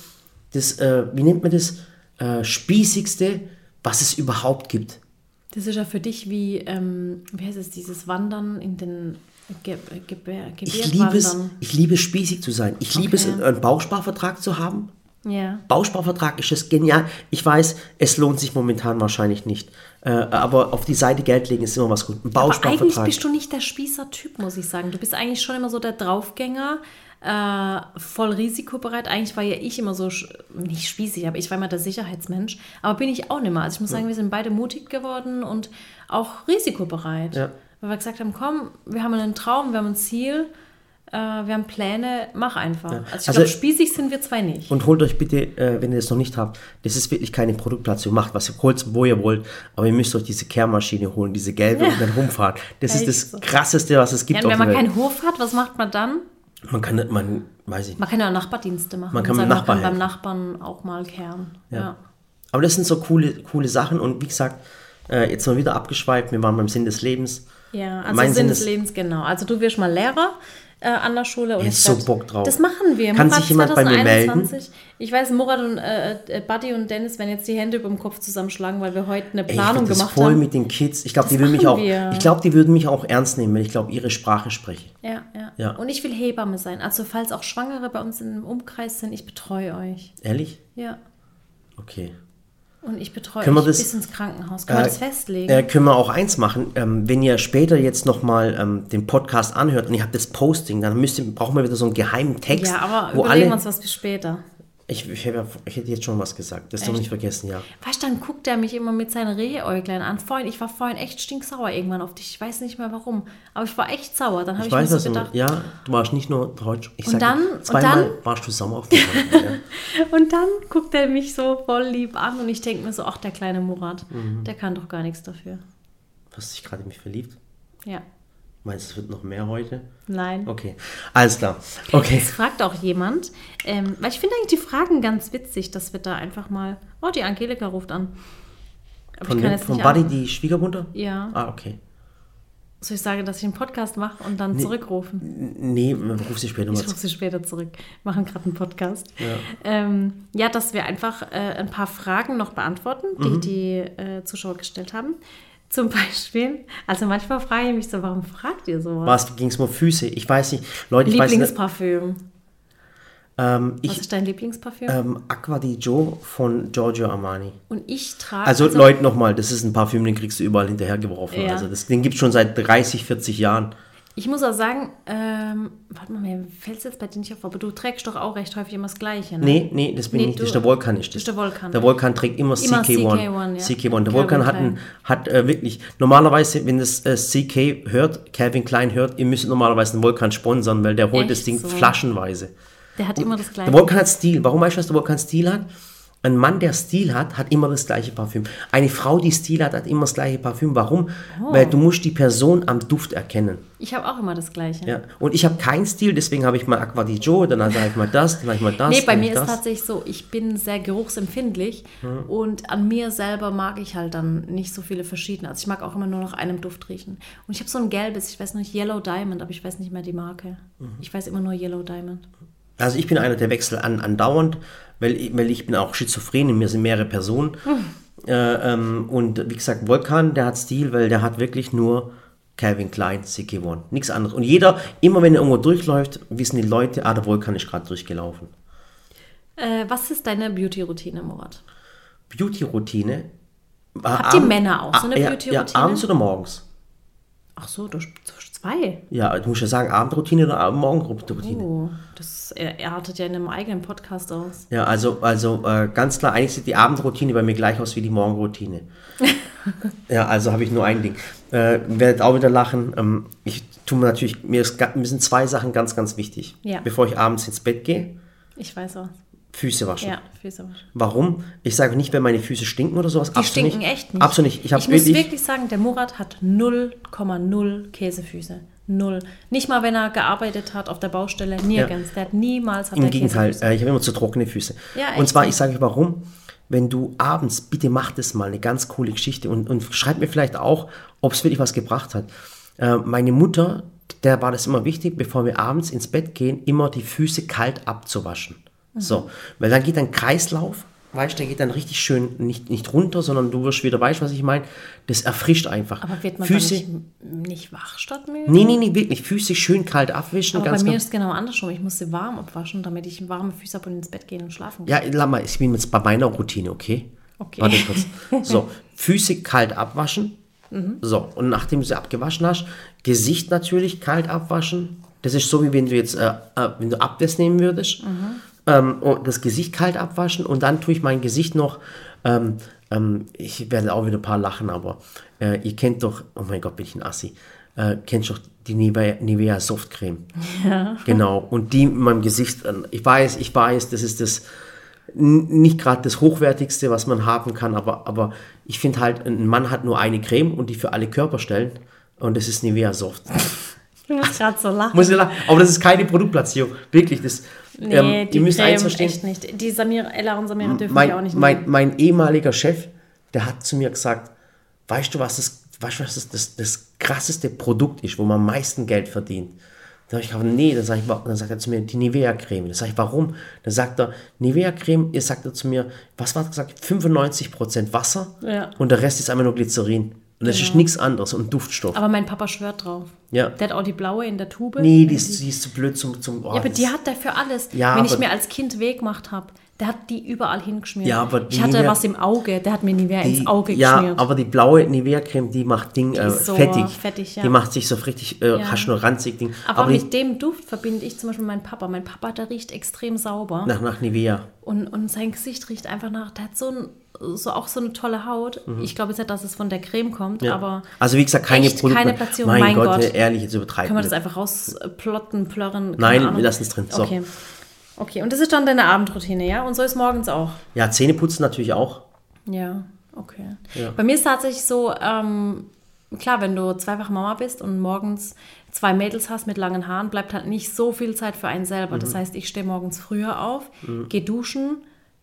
das äh, wie nennt man das, äh, spießigste, was es überhaupt gibt. Das ist ja für dich wie, ähm, wie heißt es, dieses Wandern in den Ge Ge Ge Ich liebe es, ich liebe es, spießig zu sein. Ich liebe es, Okay. einen Bausparvertrag zu haben. Ja. Bausparvertrag ist das genial. Ich weiß, es lohnt sich momentan wahrscheinlich nicht. Äh, aber auf die Seite Geld legen ist immer was gut. Ein Aber eigentlich Bausparvertrag. bist du nicht der Spießer-Typ, muss ich sagen. Du bist eigentlich schon immer so der Draufgänger, äh, voll risikobereit. Eigentlich war ja ich immer so, nicht spießig, aber ich war immer der Sicherheitsmensch. Aber bin ich auch nicht mehr. Also ich muss sagen, wir sind beide mutig geworden und auch risikobereit. Ja. Weil wir gesagt haben, komm, wir haben einen Traum, wir haben ein Ziel, äh, wir haben Pläne, mach einfach. Also ich Also- glaube, spießig sind wir zwei nicht. Und holt euch bitte, äh, wenn ihr das noch nicht habt, das ist wirklich keine Produktplatzierung. Macht was ihr holt, wo ihr wollt, aber ihr müsst euch diese Kehrmaschine holen, diese gelbe und dann rumfahren. Das ist das so. krasseste, was es Ja, gibt und wenn man keinen Hof hat, was macht man dann? Man kann, man, weiß ich nicht. Man kann ja auch Nachbardienste machen. Man kann sagen, Nachbarn man kann beim. Nachbarn auch mal kehren. ja. Aber das sind so coole, coole Sachen und wie gesagt, äh, jetzt mal wieder abgeschweift, wir waren beim Sinn des Lebens. Ja, also Mein Sinn Sinn des ist- Lebens, genau. Also du wirst mal Lehrer äh, an der Schule. Und Jetzt ich so Bock drauf. Das machen wir. Kann sich jemand bei mir melden? Ich weiß, Murat und äh, äh, Buddy und Dennis werden jetzt die Hände über dem Kopf zusammenschlagen, weil wir heute eine Ey, ich Planung das gemacht voll haben. mit den Kids. Ich glaube, die würden mich auch, wir. ich glaube, die würden mich auch ernst nehmen, wenn ich glaube, ihre Sprache spreche. ja, ja, Ja. Und ich will Hebamme sein. Also falls auch Schwangere bei uns im Umkreis sind, ich betreue euch. Ehrlich? Ja. Okay. Und ich betreue Können wir euch das- bis ins Krankenhaus. Können wir das festlegen? Äh, können wir auch eins machen. Ähm, wenn ihr später jetzt nochmal ähm, den Podcast anhört und ihr habt das Posting, dann müsst ihr, brauchen wir wieder so einen geheimen Text, ja, aber wo überlegen alle. wir uns was bis später. Ich, ich, hab ich hätte jetzt schon was gesagt. Das darf nicht vergessen, ja. Weißt du, dann guckt er mich immer mit seinen Rehäuglein an. Vorhin, ich war vorhin echt stinksauer irgendwann auf dich. Ich weiß nicht mehr warum. Aber ich war echt sauer. Dann habe Ich ich, mir weiß, so was du gedacht. Ja, du warst nicht nur deutsch. Ich Und dann- und zweimal dann- warst du sauer auf mich. ja. Und dann guckt er mich so voll lieb an und ich denke mir so, ach, der kleine Murat, Mhm. der kann doch gar nichts dafür. Hast du dich gerade in mich verliebt? Ja. Meinst du, es wird noch mehr heute? Nein. Okay, alles klar. Okay. Es fragt auch jemand, ähm, weil ich finde eigentlich die Fragen ganz witzig, dass wir da einfach mal. Oh, die Angelika ruft an. Aber Von, ich jetzt von Buddy die Schwiegermutter? Ja. Ah, okay. Soll ich sagen, dass ich einen Podcast mache und dann zurückrufen? Nee, ruf sie später mal Ich rufe sie später zurück. Wir machen gerade einen Podcast. Ja. Ähm, ja, dass wir einfach äh, ein paar Fragen noch beantworten, die Mhm. die äh, Zuschauer gestellt haben. Zum Beispiel, also manchmal frage ich mich so, warum fragt ihr sowas? Was ging es um Füße? Ich weiß nicht. Leute, ich weiß nicht. Lieblingsparfüm. Ähm, Was ich, ist dein Lieblingsparfüm? ähm, Aqua di Joe von Giorgio Armani. und ich trage. Also, Leute, nochmal, das ist ein Parfüm, den kriegst du überall hinterhergeworfen. Ja. Also das, den gibt es schon seit 30, 40 Jahren. Ich muss auch sagen, ähm, warte mal, mir fällt es jetzt bei dir nicht auf, aber du trägst doch auch recht häufig immer das Gleiche, ne? Nee, nee, das bin Nee, ich nicht. Das ist der Volkan nicht. das ist der Volkan. Der Volkan trägt immer, Immer CK1. CK1, ja. CK1. Der Volkan hat, ein, hat äh, wirklich, normalerweise, wenn das äh, CK hört, Calvin Klein hört, ihr müsst normalerweise den Volkan sponsern, weil der holt Echt das Ding so? flaschenweise. Der hat immer das Gleiche. Der Volkan hat Stil. Warum weißt du, dass der Volkan Stil hat? Ein Mann, der Stil hat, hat immer das gleiche Parfüm. Eine Frau, die Stil hat, hat immer das gleiche Parfüm. Warum? Oh. Weil du musst die Person am Duft erkennen. Ich habe auch immer das Gleiche. Ja. Und ich habe keinen Stil, deswegen habe ich mal Aqua di Joe, dann sage ich mal das, dann habe ich mal das. Nee, bei mir ist das. tatsächlich so, ich bin sehr geruchsempfindlich und an mir selber mag ich halt dann nicht so viele verschiedene. Also ich mag auch immer nur nach einem Duft riechen. Und ich habe so ein gelbes, ich weiß noch nicht, Yellow Diamond, aber ich weiß nicht mehr die Marke. Mhm. Ich weiß immer nur Yellow Diamond. Also ich bin einer, der wechselt an, andauernd, weil, ich- weil ich bin auch schizophren, in mir sind mehrere Personen. Äh, ähm, und wie gesagt, Volkan, der hat Stil, weil der hat wirklich nur Calvin Klein, CK1, nichts anderes. Und jeder, immer wenn er irgendwo durchläuft, wissen die Leute, ah, der Volkan ist gerade durchgelaufen. Äh, was ist deine Beauty-Routine, Murat? Beauty-Routine. Habt ihr Männer auch so eine ja, Beauty-Routine? Ja, abends oder morgens? Ach so, du, du Zwei? Ja, du musst ja sagen, Abendroutine oder Morgenroutine. Oh, das er- artet ja in einem eigenen Podcast aus. Ja, also, also äh, ganz klar, eigentlich sieht die Abendroutine bei mir gleich aus wie die Morgenroutine. ja, also habe ich nur ein Ding. Äh, werdet auch wieder lachen. Ähm, ich tue mir natürlich, mir, ist, mir sind zwei Sachen ganz, ganz wichtig. Ja. Bevor ich abends ins Bett gehe, Ich weiß was. Füße waschen. Ja, Füße waschen. Warum? Ich sage nicht, wenn meine Füße stinken oder sowas. Die stinken echt nicht. Absolut nicht. Ich, ich muss wirklich sagen, der Murat hat 0,0 Käsefüße. Null. Nicht mal, wenn er gearbeitet hat auf der Baustelle, nirgends. Der hat niemals hat Im Gegenteil, Käsefüße. äh, ich habe immer zu trockene Füße. Ja, und zwar, ich sage euch warum. Wenn du abends, bitte mach das mal, eine ganz coole Geschichte und, und schreib mir vielleicht auch, ob es wirklich was gebracht hat. Äh, meine Mutter, der war das immer wichtig, bevor wir abends ins Bett gehen, immer die Füße kalt abzuwaschen. Mhm. So, weil dann geht ein Kreislauf, weißt der geht dann richtig schön nicht, nicht runter, sondern du wirst wieder, weißt was ich meine? Das erfrischt einfach. Aber wird man Füße, nicht, nicht wach statt müde? nee, nee, nee, wirklich, Füße schön kalt abwischen. Aber ganz, bei mir ist es genau andersrum. Ich muss sie warm abwaschen, damit ich warme Füße habe und ins Bett gehen und schlafen kann. Ja, lass mal, ich bin jetzt bei meiner Routine, okay? Okay. Warte kurz. So, Füße kalt abwaschen. Mhm. So, und nachdem du sie abgewaschen hast, Gesicht natürlich kalt abwaschen. Das ist so, wie wenn du jetzt, äh, äh, wenn du Abwäsche nehmen würdest. Mhm. Ähm, und das Gesicht kalt abwaschen und dann tue ich mein Gesicht noch, ähm, ähm, ich werde auch wieder ein paar lachen, aber äh, ihr kennt doch, oh mein Gott, bin ich ein Assi, äh, kennt doch die Nivea, Nivea Softcreme. Ja. Genau, und die in meinem Gesicht, äh, ich weiß, ich weiß, das ist das, nicht gerade das Hochwertigste, was man haben kann, aber, aber ich finde halt, ein Mann hat nur eine Creme und die für alle Körperstellen und das ist Nivea Soft. Du musst gerade so lachen. Muss ich lachen, aber das ist keine Produktplatzierung, wirklich, das, Nee, ähm, die ihr müsst Creme eins verstehen, echt nicht. Die Samira, Ella und Samira dürfen die mein, auch nicht mein, nehmen. mein ehemaliger Chef, der hat zu mir gesagt, weißt du, was das, weißt du, was das, das, das krasseste Produkt ist, wo man am meisten Geld verdient? Da habe ich gesagt, nee, dann, sag ich, dann sagt er zu mir, die Nivea-Creme. Dann sage ich, warum? Dann sagt er, Nivea-Creme, ihr sagt er zu mir, was war das gesagt? 95% Wasser Ja. und der Rest ist einfach nur Glycerin. Und das ist nichts anderes und Duftstoff. Aber mein Papa schwört drauf. Ja. Der hat auch die blaue in der Tube. nee, die ist, die ist zu blöd zum... zum oh, Ja, aber die hat der für alles. Ja, Wenn ich mir als Kind Weg gemacht habe, der hat die überall hingeschmiert. Ja, aber die ich hatte Nivea- was im Auge, der hat mir Nivea Die, ins Auge ja, geschmiert. aber die blaue Nivea-Creme, die macht Ding äh, ist so fettig. fettig, ja. Die macht sich so richtig, äh, Ja. hast nur ranzig Ding. aber, die, mit dem Duft verbinde ich zum Beispiel meinen Papa. Mein Papa, der riecht extrem sauber. nach, nach Nivea. Und, und sein Gesicht riecht einfach nach, der hat so, ein, so auch so eine tolle Haut. Ich glaube jetzt nicht, dass es von der Creme kommt, Mhm. Ja. aber also wie gesagt, keine Produkte. keine Platzierung. Mein, Mein Gott, Gott. äh, ehrlich, jetzt übertreiben können wir das einfach rausplotten, plörren? Nein, wir lassen es drin. So. Okay. Okay, und das ist dann deine Abendroutine, ja? Und so ist morgens auch. Ja, Zähne putzen natürlich auch. Ja, okay. Ja. Bei mir ist tatsächlich so, ähm, klar, wenn du zweifache Mama bist und morgens zwei Mädels hast mit langen Haaren, bleibt halt nicht so viel Zeit für einen selber. Mhm. Das heißt, ich stehe morgens früher auf, gehe duschen,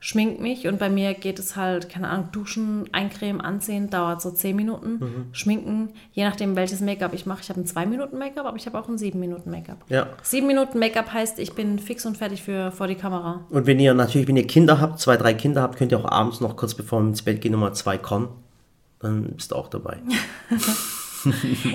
schmink mich und bei mir geht es halt, keine Ahnung, duschen, eincremen, anziehen, dauert so zehn Minuten, Mhm. schminken, je nachdem welches Make-up ich mache. Ich habe ein zwei Minuten Make-up, aber ich habe auch ein sieben Minuten Make-up. Ja. Sieben Minuten Make-up heißt, ich bin fix und fertig für vor die Kamera. Und wenn ihr natürlich, wenn ihr Kinder habt, zwei, drei Kinder habt, könnt ihr auch abends noch kurz bevor wir ins Bett gehen nochmal zwei kommen. Dann bist du auch dabei.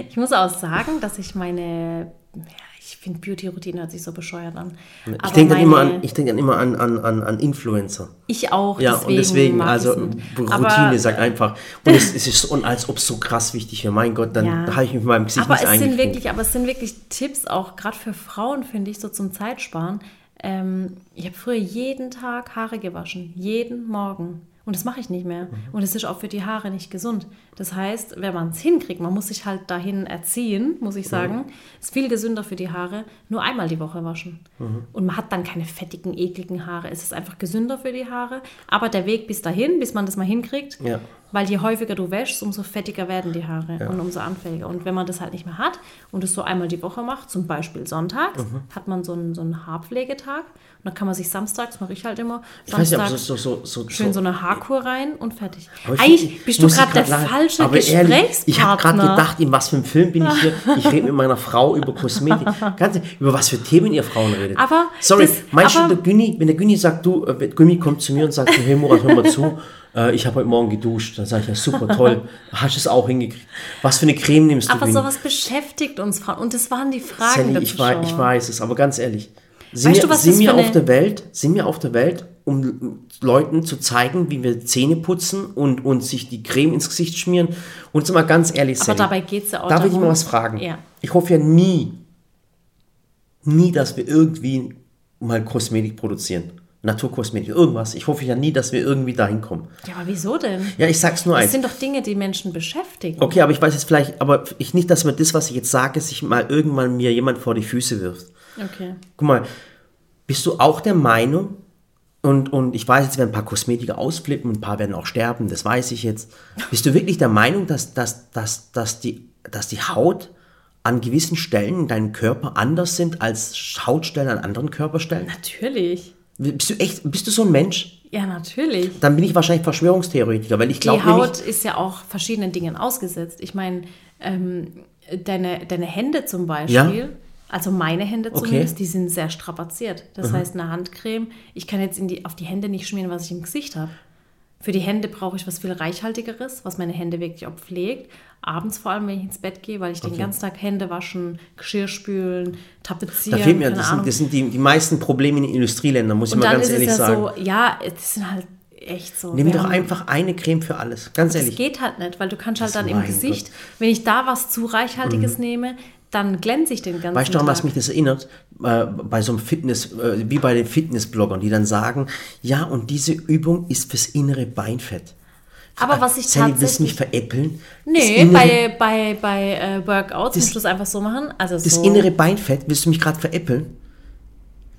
Ich muss auch sagen, dass ich meine, ja, ich finde Beauty-Routine hört sich so bescheuert an. Ich denke dann immer an, ich denke dann immer an, an, an, an Influencer. Ich auch, Ja, deswegen und deswegen, also. Routine, aber, sag einfach. Und es, es ist so, und als ob es so krass wichtig wäre. Mein Gott, dann Ja. habe ich mich mit meinem Gesicht aber nicht es sind wirklich, aber es sind wirklich Tipps auch gerade für Frauen finde ich so zum Zeitsparen. Ähm, ich habe früher jeden Tag Haare gewaschen, jeden Morgen. Und das mache ich nicht mehr. Mhm. Und es ist auch für die Haare nicht gesund. Das heißt, wenn man es hinkriegt, man muss sich halt dahin erziehen, muss Mhm. ich sagen, ist viel gesünder für die Haare, nur einmal die Woche waschen. Mhm. Und man hat dann keine fettigen, ekligen Haare. Es ist einfach gesünder für die Haare. Aber der Weg bis dahin, bis man das mal hinkriegt, Ja. Weil je häufiger du wäschst, umso fettiger werden die Haare und umso anfälliger. Und wenn man das halt nicht mehr hat und es so einmal die Woche macht, zum Beispiel sonntags, Mhm. hat man so einen, so einen Haarpflegetag. Und dann kann man sich samstags, mache ich halt immer, weiß nicht, samstags so, so, so, schön so eine Haarkur rein und fertig. Eigentlich bist du gerade der lachen. falsche Aber ehrlich, Gesprächspartner. Ich habe gerade gedacht, in was für einem Film bin ich hier? Ich rede mit meiner Frau über Kosmetik. Ganz ehrlich, über was für Themen ihr Frauen redet. Aber Sorry, das- meinst du, aber- der Günni, wenn der Günni sagt, du, äh, Günni kommt zu mir und sagt, hey Murat, hör mal zu, äh, ich habe heute Morgen geduscht. Dann sage ich, ja super, toll, hast du es auch hingekriegt. Was für eine Creme nimmst du, Aber sowas beschäftigt uns Frauen. Und das waren die Fragen Sally, ich, weiß, Zuschauer. ich weiß es, aber ganz ehrlich. Sind Weißt wir, du, was sind auf eine- der Welt, sind wir auf der Welt um Leuten zu zeigen, wie wir Zähne putzen und, und sich die Creme ins Gesicht schmieren. Und mal ganz ehrlich, Aber Sally, dabei geht es ja auch darf ich darum. mal was fragen? Ja. Ich hoffe ja nie, nie, dass wir irgendwie mal Kosmetik produzieren. Naturkosmetik, irgendwas. Ich hoffe ja nie, dass wir irgendwie dahin kommen. Ja, aber wieso denn? Ja, ich sag's nur Das eins. sind doch Dinge, die Menschen beschäftigen. Okay, aber ich weiß jetzt vielleicht, aber ich nicht, dass mir das, was ich jetzt sage, sich mal irgendwann mir jemand vor die Füße wirft. Okay. Guck mal, bist du auch der Meinung, und, und ich weiß, jetzt werden ein paar Kosmetiker ausflippen, ein paar werden auch sterben, das weiß ich jetzt. Bist du wirklich der Meinung, dass, dass, dass, dass, die, dass die Haut an gewissen Stellen in deinem Körper anders sind als Hautstellen an anderen Körperstellen? Natürlich. Bist du echt, bist du so ein Mensch? Ja, natürlich. Dann bin ich wahrscheinlich Verschwörungstheoretiker, weil ich Die glaube Haut nämlich, ist ja auch verschiedenen Dingen ausgesetzt. Ich meine, ähm, deine, deine Hände zum Beispiel, also meine Hände Okay. Mhm. zumindest, die sind sehr strapaziert. Das heißt, eine Handcreme, ich kann jetzt die, auf die Hände nicht schmieren, was ich im Gesicht habe. Für die Hände brauche ich was viel reichhaltigeres, was meine Hände wirklich auch pflegt. Abends vor allem, wenn ich ins Bett gehe, weil ich den ganzen Tag Hände waschen, Geschirr spülen, tapezieren, da fehlt mir, das sind, das sind die, die meisten Probleme in den Industrieländern, muss ich Und mal dann ganz ehrlich ja sagen. so, ja, das sind halt echt so. Nimm doch einfach eine Creme für alles, ganz Das ehrlich. geht halt nicht, weil du kannst halt dann im Gesicht, wenn ich da was zu Reichhaltiges nehme, dann glänze ich den ganzen Weißt du, Tag. was mich das erinnert? Äh, bei so einem Fitness, äh, wie bei den Fitnessbloggern, die dann sagen, ja, und diese Übung ist fürs innere Beinfett. Aber was ich Sally, willst du mich tatsächlich... veräppeln? Nee, innere, bei, bei, bei äh, Workouts Das- musst du es einfach so machen. Also das so. innere Beinfett, willst du mich gerade veräppeln?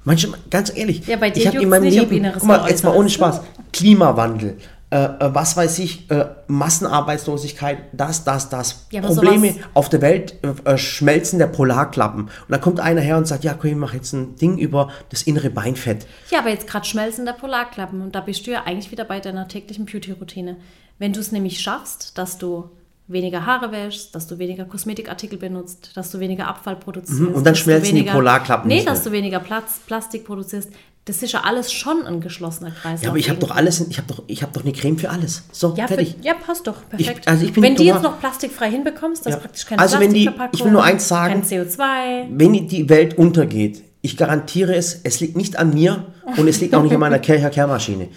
Manchmal, ganz ehrlich, Ja, bei dir ich habe in meinem Leben, guck mal, jetzt mal ohne. Spaß, Klimawandel, äh, äh, was weiß ich, äh, Massenarbeitslosigkeit, das, das, das, Ja, Probleme auf der Welt, äh, äh, Schmelzen der Polarklappen. Und dann kommt einer her und sagt, ja, komm, ich mache jetzt ein Ding über das innere Beinfett. Ja, aber jetzt gerade schmelzen der Polarklappen und da bist du ja eigentlich wieder bei deiner täglichen Beauty-Routine. Wenn du es nämlich schaffst, dass du weniger Haare wäschst, dass du weniger Kosmetikartikel benutzt, dass du weniger Abfall produzierst. Mhm, und dann schmelzen die Polarklappen Nee, dass du weniger Platz, Plastik produzierst. Das ist ja alles schon ein geschlossener Kreislauf. Ja, aber ich habe doch alles, ich habe doch, ich habe doch eine Creme für alles. So, Ja, für, fertig. ja, passt doch. Perfekt. also ich bin wenn du jetzt noch plastikfrei hinbekommst, das Ja. ist praktisch keine Also wenn die- ich will nur eins sagen. kein CO2. Wenn die Welt untergeht, ich garantiere es, es liegt nicht an mir und es liegt auch nicht an meiner Kercher Kehrmaschine.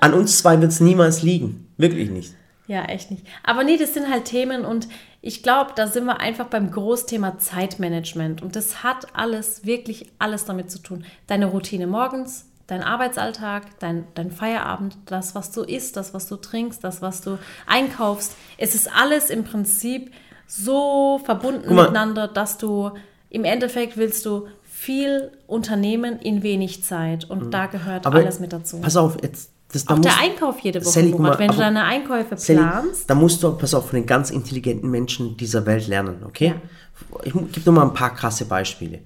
An uns zwei wird es niemals liegen. Wirklich nicht. Ja, echt nicht. Aber nee, das sind halt Themen und ich glaube, da sind wir einfach beim Großthema Zeitmanagement. Und das hat alles, wirklich alles damit zu tun. Deine Routine morgens, dein Arbeitsalltag, dein, dein Feierabend, das, was du isst, das, was du trinkst, das, was du einkaufst. Es ist alles im Prinzip so verbunden miteinander, dass du im Endeffekt willst du viel unternehmen in wenig Zeit. Und da gehört Mhm. Aber alles mit dazu. pass auf, jetzt, das, da Auch der musst- Einkauf jede Woche, Murat. mal, Wenn du deine Einkäufe Sally, planst, da musst du, pass auf, von den ganz intelligenten Menschen dieser Welt lernen, okay? Ich gebe nur mal ein paar krasse Beispiele.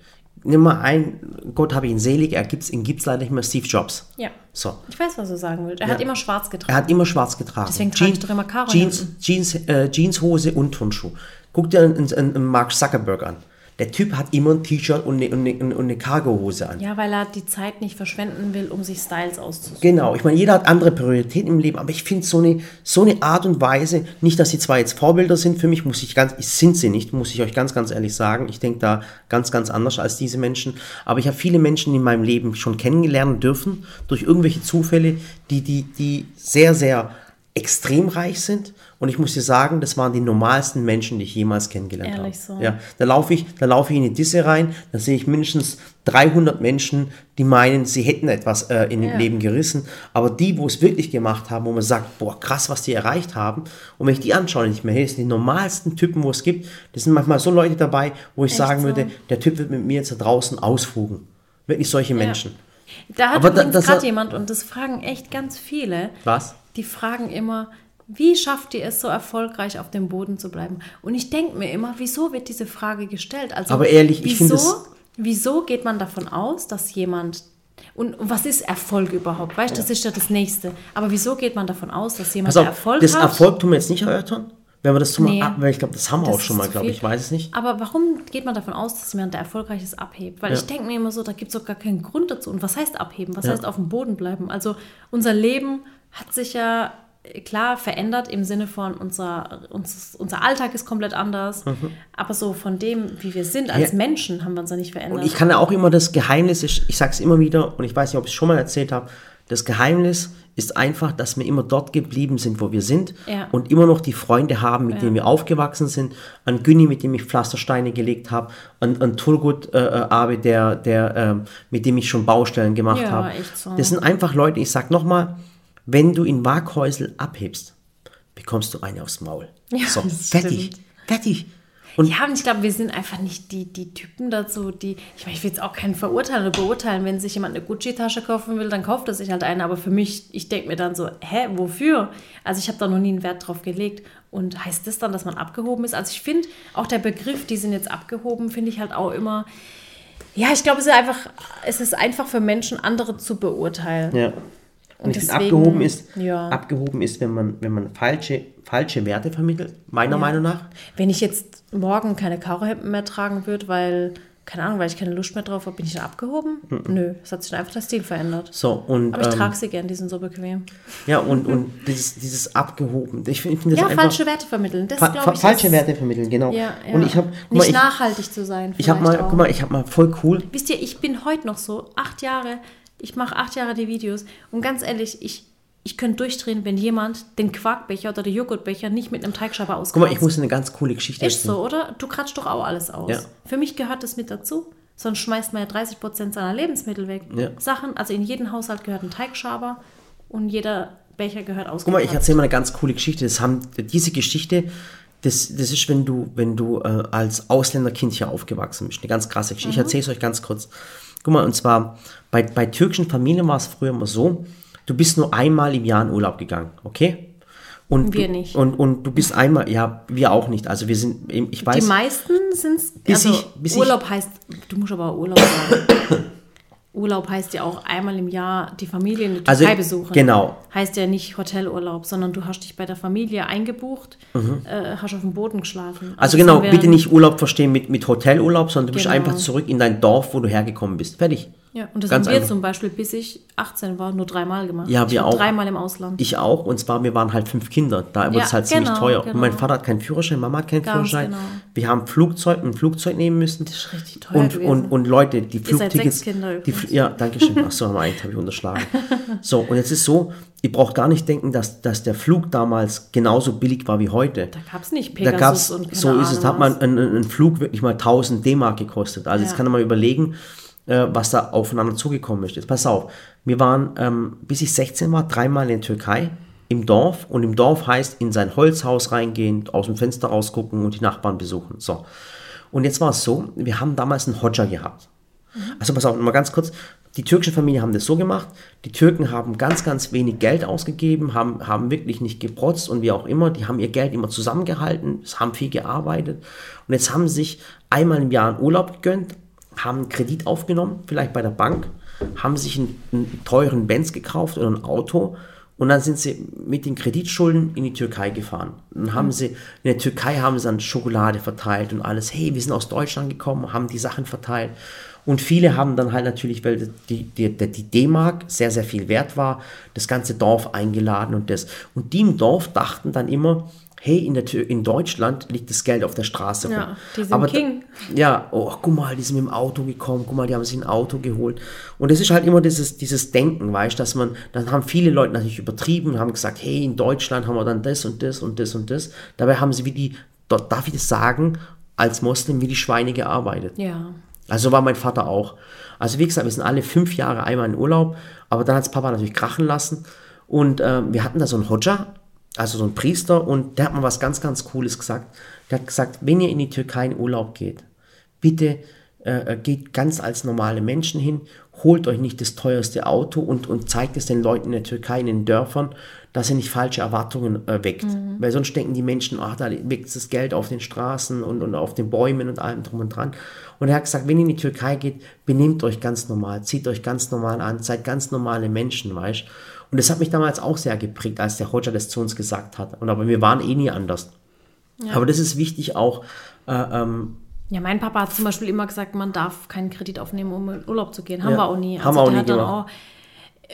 Nimm mal ein, Gott habe ihn selig, er gibt's, ihn gibt's leider nicht mehr, Steve Jobs. Ja. So. Ich weiß, was du sagen willst. Er Ja. hat immer schwarz getragen. Er hat immer schwarz getragen. Deswegen trage ich doch immer Karo Jeans. Jeans, äh, Jeanshose und Turnschuh. Guck dir einen, einen, einen Mark Zuckerberg an. Der Typ hat immer ein T-Shirt und eine, und eine, und eine Cargohose an. ja, weil er die Zeit nicht verschwenden will, um sich Styles auszusuchen. Genau, ich meine, jeder hat andere Prioritäten im Leben, aber ich finde so eine, so eine Art und Weise, nicht, dass sie zwar jetzt Vorbilder sind für mich, muss ich ganz, sind sie nicht, muss ich euch ganz, ganz ehrlich sagen. Ich denke da ganz, ganz anders als diese Menschen. Aber ich habe viele Menschen in meinem Leben schon kennengelernt dürfen, durch irgendwelche Zufälle, die, die, die sehr, sehr extrem reich sind. Und ich muss dir sagen, das waren die normalsten Menschen, die ich jemals kennengelernt habe. Ehrlich so? Ja, da laufe ich, da laufe ich in die Disse rein, da sehe ich mindestens 300 Menschen, die meinen, sie hätten etwas äh, in Ja. dem Leben gerissen. Aber die, wo es wirklich gemacht haben, wo man sagt, boah, krass, was die erreicht haben. Und wenn ich die anschaue, nicht mehr, hey, das sind die normalsten Typen, wo es gibt. Das sind manchmal so Leute dabei, wo ich Echt sagen so? würde, der Typ wird mit mir jetzt da draußen ausfugen. Wirklich solche Menschen. Da hat Aber da- übrigens das gerade hat- jemand, und das fragen echt ganz viele, Was? Die fragen immer, wie schafft ihr es so erfolgreich auf dem Boden zu bleiben? Und ich denke mir immer, wieso wird diese Frage gestellt? Also, Aber ehrlich, ich finde wieso, es- wieso geht man davon aus, dass jemand und was ist Erfolg überhaupt? Weißt du, das ist ja das Nächste. Aber wieso geht man davon aus, dass jemand, auf, Erfolg das hat, Erfolg tun wir jetzt nicht erörtern. Wenn wir das tun, Nee. ab, weil ich glaube, das haben wir Das auch schon mal, glaube ich, weiß es nicht. Aber warum geht man davon aus, dass jemand, der erfolgreich ist, abhebt? Weil Ja. ich denke mir immer so, da gibt es doch gar keinen Grund dazu. Und was heißt abheben? Was Ja. heißt auf dem Boden bleiben? Also unser Leben hat sich ja äh, klar verändert im Sinne von unser, uns, unser Alltag ist komplett anders. Aber so von dem, wie wir sind als Mhm. Ja. Menschen, haben wir uns ja nicht verändert. Und ich kann ja auch immer das Geheimnis, ich, ich sage es immer wieder, und ich weiß nicht, ob ich es schon mal erzählt habe, Das Geheimnis ist einfach, dass wir immer dort geblieben sind, wo wir sind Ja. und immer noch die Freunde haben, mit denen wir aufgewachsen sind. An Günni, mit dem ich Pflastersteine gelegt habe, an, an Turgut äh, äh, Abe, der, der, ähm, mit dem ich schon Baustellen gemacht Ja, habe. so. Das sind einfach Leute, ich sag nochmal, wenn du in Waghäusel abhebst, bekommst du eine aufs Maul. Ja, so, fertig, stimmt. fertig. ja, und ich glaube, wir sind einfach nicht die, die Typen dazu, die. Ich meine, ich will jetzt auch keinen verurteilen oder beurteilen. Wenn sich jemand eine Gucci-Tasche kaufen will, dann kauft er sich halt eine. Aber für mich, ich denke mir dann so, hä, wofür? Also ich habe da noch nie einen Wert drauf gelegt. Und heißt das dann, dass man abgehoben ist? Also ich finde, auch der Begriff, die sind jetzt abgehoben, finde ich halt auch immer. Ja, ich glaube, es ist einfach, es ist einfach für Menschen, andere zu beurteilen. Ja. Und, ich finde, deswegen- abgehoben ist, ja. abgehoben ist, wenn man, wenn man falsche, falsche Werte vermittelt, meiner Meinung nach. Wenn ich jetzt morgen keine Karohemden mehr tragen würde, weil, keine Ahnung, weil ich keine Lust mehr drauf habe, bin ich dann abgehoben? Nö, es hat sich dann einfach der Stil verändert. So, und, Aber ich ähm, trage sie gern, die sind so bequem. ja, und, und dieses, dieses abgehoben, ich finde ich find das Ja, einfach... falsche Werte vermitteln. Das fa fa ich. falsche Werte vermitteln, genau. Ja, ja. Und ich habe, Nicht ich, nachhaltig zu sein. ich habe mal, auch. guck mal, ich habe mal voll cool, Wisst ihr, ich bin heute noch so, acht Jahre, ich mache acht Jahre die Videos und ganz ehrlich, ich, ich könnte durchdrehen, wenn jemand den Quarkbecher oder den Joghurtbecher nicht mit einem Teigschaber guck auskratzt. mal, ich muss eine ganz coole Geschichte Ist so, oder? Du kratzt doch auch alles aus. Ja. Für mich gehört das mit dazu. Sonst schmeißt man ja 30 Prozent seiner Lebensmittel weg. Ja. Sachen, also in jedem Haushalt gehört ein Teigschaber und jeder Becher gehört ausgekratzt. Guck mal, ich erzähle mal eine ganz coole Geschichte. Das haben, diese Geschichte, das, das ist, wenn du, wenn du äh, als Ausländerkind hier aufgewachsen bist. Eine ganz krasse Geschichte. Ich erzähle es euch ganz kurz. Guck mal, und zwar bei, bei türkischen Familien war es früher immer so, du bist nur einmal im Jahr in Urlaub gegangen, okay? Und Wir du, nicht. Und, und du bist einmal, ja, wir auch nicht. Also wir sind, ich Die weiß, meisten sind Bis also bis ich- Urlaub heißt, du musst aber Urlaub sagen. Urlaub heißt ja auch einmal im Jahr die Familie in der Also, Türkei besuchen. genau. Heißt ja nicht Hotelurlaub, sondern du hast dich bei der Familie eingebucht, äh, hast auf dem Boden geschlafen. Mhm. also das genau, bitte nicht Urlaub verstehen mit, mit Hotelurlaub, sondern du bist Genau. einfach zurück in dein Dorf, wo du hergekommen bist. Fertig. Ja, und das Ganz haben wir einfach. zum Beispiel, bis ich 18 war, nur dreimal gemacht. Ja, ich wir auch. dreimal im Ausland. Ich auch, und zwar, wir waren halt fünf Kinder. Da wurde Ja, es halt ziemlich genau, teuer. genau. Und mein Vater hat keinen Führerschein, Mama hat keinen Ganz Führerschein. genau. Wir haben Flugzeug, ein Flugzeug nehmen müssen. Das ist richtig teuer Und, gewesen. und, und Leute, die Flugtickets. die, ja, danke schön. Achso, haben wir eigentlich, habe ich unterschlagen. So, und jetzt ist so, ihr braucht gar nicht denken, dass, dass der Flug damals genauso billig war wie heute. da gab es nicht Da Pegasus gab es, und keine so ist es, Ahnung da hat man was. ein, ein, ein Flug wirklich mal 1000 D-Mark gekostet. Also jetzt Ja. kann man mal überlegen, äh, was da aufeinander zugekommen ist. Jetzt pass auf, wir waren, ähm, bis ich 16 war, dreimal in der Türkei im Dorf und im Dorf heißt in sein Holzhaus reingehen, aus dem Fenster rausgucken und die Nachbarn besuchen. So. Und jetzt war es so, wir haben damals einen Hodja gehabt. Also pass auf, mal ganz kurz. Die türkische Familie haben das so gemacht. Die Türken haben ganz, ganz wenig Geld ausgegeben, haben, haben wirklich nicht geprotzt und wie auch immer. Die haben ihr Geld immer zusammengehalten, es haben viel gearbeitet. Und jetzt haben sich einmal im Jahr einen Urlaub gegönnt, haben einen Kredit aufgenommen, vielleicht bei der Bank, haben sich einen, einen teuren Benz gekauft oder ein Auto und dann sind sie mit den Kreditschulden in die Türkei gefahren. Dann haben sie, in der Türkei haben sie dann Schokolade verteilt und alles. Hey, wir sind aus Deutschland gekommen, haben die Sachen verteilt. Und viele haben dann halt natürlich, weil die, die, die D-Mark sehr, sehr viel wert war, das ganze Dorf eingeladen und das. Und die im Dorf dachten dann immer, hey, in, der, in Deutschland liegt das Geld auf der Straße rum. Ja, die sind Aber King. ja, oh, guck mal, die sind mit dem Auto gekommen, guck mal, die haben sich ein Auto geholt. Und es ist halt immer dieses, dieses Denken, weißt du, dass man, dann haben viele Leute natürlich übertrieben und haben gesagt, hey, in Deutschland haben wir dann das und das und das und das. Dabei haben sie wie die, dort darf ich das sagen, als Moslem wie die Schweine gearbeitet. Ja. Also war mein Vater auch. Also wie gesagt, wir sind alle fünf Jahre einmal in Urlaub, aber dann hat Papa natürlich krachen lassen. Und ähm, wir hatten da so einen Hodja, also so einen Priester, und der hat mir was ganz, ganz Cooles gesagt. Der hat gesagt, wenn ihr in die Türkei in Urlaub geht, bitte äh, geht ganz als normale Menschen hin, holt euch nicht das teuerste Auto und, und zeigt es den Leuten in der Türkei, in den Dörfern, dass ihr nicht falsche Erwartungen äh, weckt. Weil sonst denken die Menschen, ach, da weckt das Geld auf den Straßen und, und auf den Bäumen und allem drum und dran. Und er hat gesagt, wenn ihr in die Türkei geht, benehmt euch ganz normal, zieht euch ganz normal an, seid ganz normale Menschen, weißt Und das hat mich damals auch sehr geprägt, als der Hodja das zu uns gesagt hat. Und aber wir waren eh nie anders. Aber das ist wichtig auch, äh, ähm, Ja, mein Papa hat zum Beispiel immer gesagt, man darf keinen Kredit aufnehmen, um in Urlaub zu gehen. Haben Ja, wir auch nie. haben wir auch der nie hat dann gemacht. auch,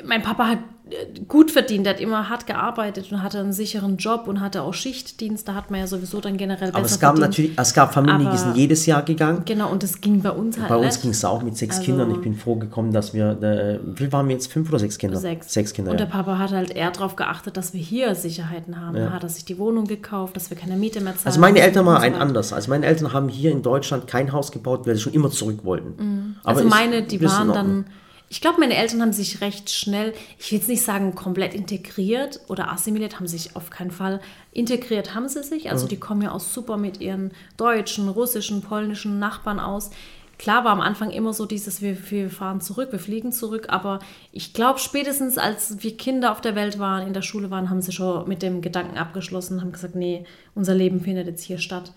mein Papa hat äh, gut verdient, hat immer hart gearbeitet und hatte einen sicheren Job und hatte auch Schichtdienst. Da hat man ja sowieso dann generell Aber es gab verdient. natürlich, es gab Familien, die sind jedes Jahr gegangen. Genau, und das ging bei uns halt Bei uns ging es auch mit sechs Also- Kindern. Ich bin froh gekommen, dass wir, äh, wie waren wir jetzt? Fünf oder sechs Kinder? Sechs. Sechs Kinder, Und ja. der Papa hat halt eher darauf geachtet, dass wir hier Sicherheiten haben. Da hat er sich die Wohnung gekauft, dass wir keine Miete mehr zahlen. Also meine Eltern waren ein anders. Also meine Eltern haben hier in Deutschland kein Haus gebaut, weil sie schon immer zurück wollten. Aber Also meine, die waren dann, ich glaube, meine Eltern haben sich recht schnell, ich will jetzt nicht sagen komplett integriert oder assimiliert, haben sich auf keinen Fall. Integriert haben sie sich, also die kommen ja auch super mit ihren deutschen, russischen, polnischen Nachbarn aus. Klar war am Anfang immer so dieses, wir, wir fahren zurück, wir fliegen zurück, aber ich glaube, spätestens als wir Kinder auf der Welt waren, in der Schule waren, haben sie schon mit dem Gedanken abgeschlossen, haben gesagt, nee, unser Leben findet jetzt hier statt.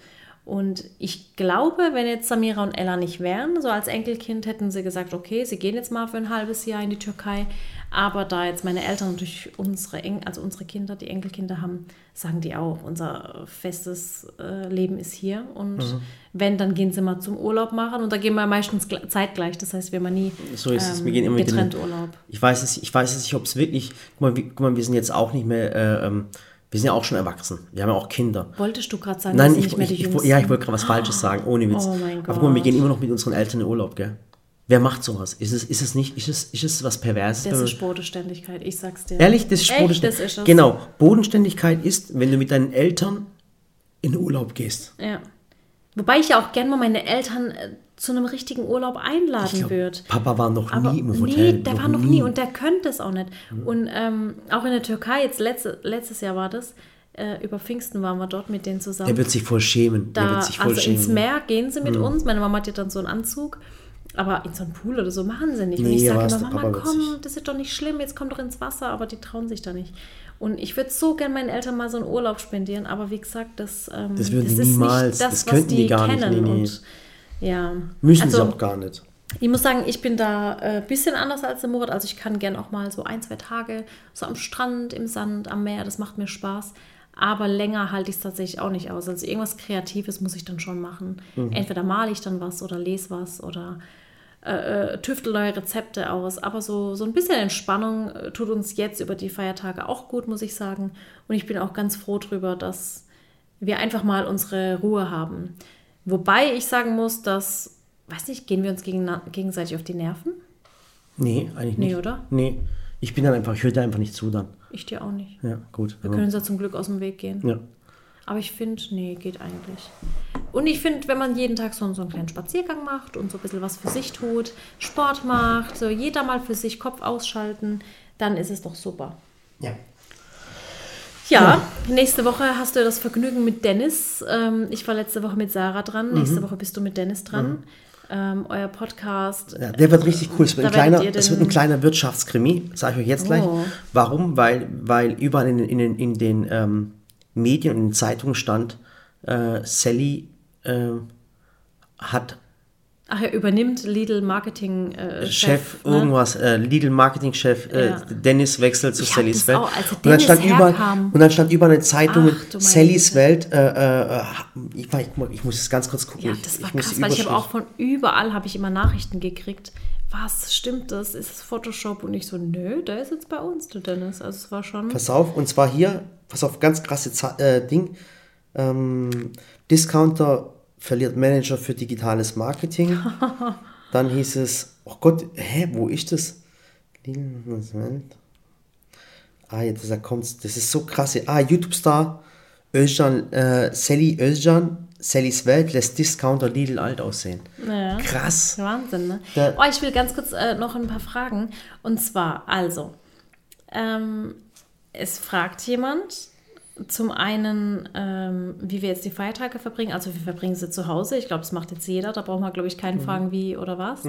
Und ich glaube, wenn jetzt Samira und Ella nicht wären, so als Enkelkind, hätten sie gesagt, okay, sie gehen jetzt mal für ein halbes Jahr in die Türkei. Aber da jetzt meine Eltern natürlich unsere, En also unsere Kinder, die Enkelkinder haben, sagen die auch, unser festes äh, Leben ist hier. Und Mhm. wenn, dann gehen sie mal zum Urlaub machen. Und da gehen wir meistens gl- zeitgleich. Das heißt, wir haben nie So ist es. ähm, Wir gehen immer getrennt den, Urlaub. Ich weiß es, ich weiß es nicht, ob es wirklich. Guck mal, wie, guck mal, wir sind jetzt auch nicht mehr. Äh, ähm, wir sind ja auch schon erwachsen. Wir haben ja auch Kinder. Wolltest du gerade sagen, Nein, sind ich, nicht mehr die ich, ich, Jüngsten? ja, ich wollte gerade was Falsches sagen, ohne Witz. Oh mein Aber guck mal, wir Gott. gehen immer noch mit unseren Eltern in Urlaub, gell? Wer macht sowas? Ist es, ist es nicht, ist es, ist es was Perverses? Das ist man- Bodenständigkeit, ich sag's dir. Ehrlich, das ist Echt, Bodenständigkeit. das ist es. Genau, Bodenständigkeit ist, wenn du mit deinen Eltern in Urlaub gehst. Ja. Wobei ich ja auch gerne mal meine Eltern äh, zu einem richtigen Urlaub einladen glaub, würde. Papa war noch Aber nie im Hotel. nee, der war noch nie und der könnte es auch nicht. Und ähm, auch in der Türkei, jetzt letzte, letztes Jahr war das, äh, über Pfingsten waren wir dort mit denen zusammen. Der wird sich voll schämen. der da, wird sich voll also schämen. Mhm. ins Meer gehen sie mit uns. Meine Mama hat ja dann so einen Anzug. Aber in so einen Pool oder so machen sie nicht. und Nee, ich sage immer, Mama, komm, das ist doch nicht schlimm, jetzt komm doch ins Wasser, aber die trauen sich da nicht. Und ich würde so gern meinen Eltern mal so einen Urlaub spendieren, aber wie gesagt, das, ähm, Das würden die ist niemals, nicht das, das was könnten die die gar nicht, kennen. nee, nee. Und, ja. Müssen also, sie auch gar nicht. ich muss sagen, ich bin da ein äh, bisschen anders als der Murat. Also ich kann gern auch mal so ein, zwei Tage so am Strand, im Sand, am Meer, das macht mir Spaß. Aber länger halte ich es tatsächlich auch nicht aus. Also irgendwas Kreatives muss ich dann schon machen. Entweder male ich dann was oder lese was oder äh, äh, tüftel neue Rezepte aus. Aber so, so ein bisschen Entspannung äh, tut uns jetzt über die Feiertage auch gut, muss ich sagen. Und ich bin auch ganz froh drüber, dass wir einfach mal unsere Ruhe haben. Wobei ich sagen muss, dass, weiß nicht, gehen wir uns gegen, gegenseitig auf die Nerven? Nee, eigentlich nicht. Nee, oder? Nee. Ich bin dann einfach, ich höre da einfach nicht zu dann. Ich dir auch nicht. Ja, gut. Wir können uns ja zum Glück aus dem Weg gehen. ja. Aber ich finde, nee, geht eigentlich. Und ich finde, wenn man jeden Tag so, so einen kleinen Spaziergang macht und so ein bisschen was für sich tut, Sport macht, so jeder mal für sich Kopf ausschalten, dann ist es doch super. ja. Ja, nächste Woche hast du das Vergnügen mit Dennis. Ähm, ich war letzte Woche mit Sarah dran. Mhm. Nächste Woche bist du mit Dennis dran. Ähm, euer Podcast. Ja, der wird richtig cool. Es wird, ein kleiner, es wird ein kleiner Wirtschaftskrimi, sage ich euch jetzt gleich. Oh. Warum? Weil, weil überall in, den- in, den- in den ähm, Medien und in Zeitungen stand, äh, Sally äh, hat Ach, er übernimmt Lidl Marketing äh, Chef. Chef, ne? irgendwas, äh, Lidl Marketing-Chef, äh, Ja. Dennis wechselt zu Ich Sallys Welt. auch, und, dann stand herkam. und dann stand überall eine Zeitung Ach, Sallys. Welt. Äh, ich, ich, ich muss es ganz kurz gucken. Ja, ich, das war ich krass, weil ich habe auch von überall habe ich immer Nachrichten gekriegt. Was stimmt das? Ist es Photoshop? Und ich so, nö, der ist jetzt bei uns, der Dennis. Also es war schon. Pass auf, und zwar hier, pass auf, ganz krasse Za äh, Ding. Ähm, Discounter verliert Manager für digitales Marketing. Dann hieß es, oh Gott, hä, wo ist das? Ah, jetzt da kommt's. Das ist so krass. Ah, YouTube-Star Özcan, äh, Sally Özcan, Sallys Welt lässt Discounter Lidl alt aussehen. Ja. Krass. Wahnsinn, ne? Da- oh, ich will ganz kurz äh, noch ein paar Fragen. Und zwar, also, ähm, es fragt jemand zum einen, ähm, wie wir jetzt die Feiertage verbringen. Also wir verbringen sie zu Hause. Ich glaube, das macht jetzt jeder. Da braucht man, glaube ich, Mhm. keinen fragen, wie oder was.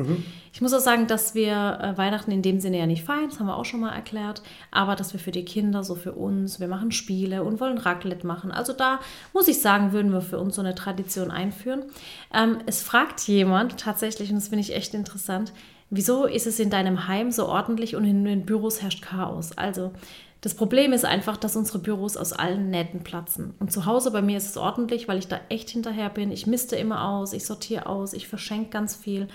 Ich muss auch sagen, dass wir äh, Weihnachten in dem Sinne ja nicht feiern. Das haben wir auch schon mal erklärt. Aber dass wir für die Kinder, so für uns, wir machen Spiele und wollen Raclette machen. Also da muss ich sagen, würden wir für uns so eine Tradition einführen. Ähm, es fragt jemand tatsächlich, und das finde ich echt interessant, wieso ist es in deinem Heim so ordentlich und in den Büros herrscht Chaos? Also das Problem ist einfach, dass unsere Büros aus allen Nähten platzen. Und zu Hause bei mir ist es ordentlich, weil ich da echt hinterher bin. Ich misste immer aus, ich sortiere aus, ich verschenke ganz viel.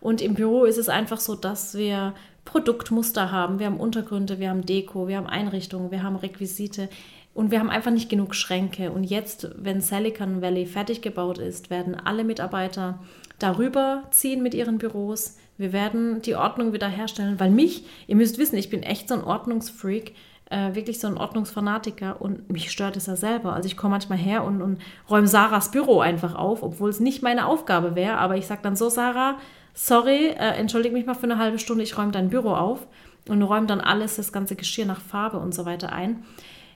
Und im Büro ist es einfach so, dass wir Produktmuster haben, wir haben Untergründe, wir haben Deko, wir haben Einrichtungen, wir haben Requisite und wir haben einfach nicht genug Schränke. Und jetzt, wenn Silicon Valley fertig gebaut ist, werden alle Mitarbeiter darüber ziehen mit ihren Büros. Wir werden die Ordnung wiederherstellen, weil mich, ihr müsst wissen, ich bin echt so ein Ordnungsfreak, äh, wirklich so ein Ordnungsfanatiker und mich stört es ja selber. Also ich komme manchmal her und, und räume Sarahs Büro einfach auf, obwohl es nicht meine Aufgabe wäre, aber ich sage dann so, Sarah, sorry, äh, entschuldige mich mal für eine halbe Stunde, ich räume dein Büro auf und räume dann alles, das ganze Geschirr nach Farbe und so weiter ein.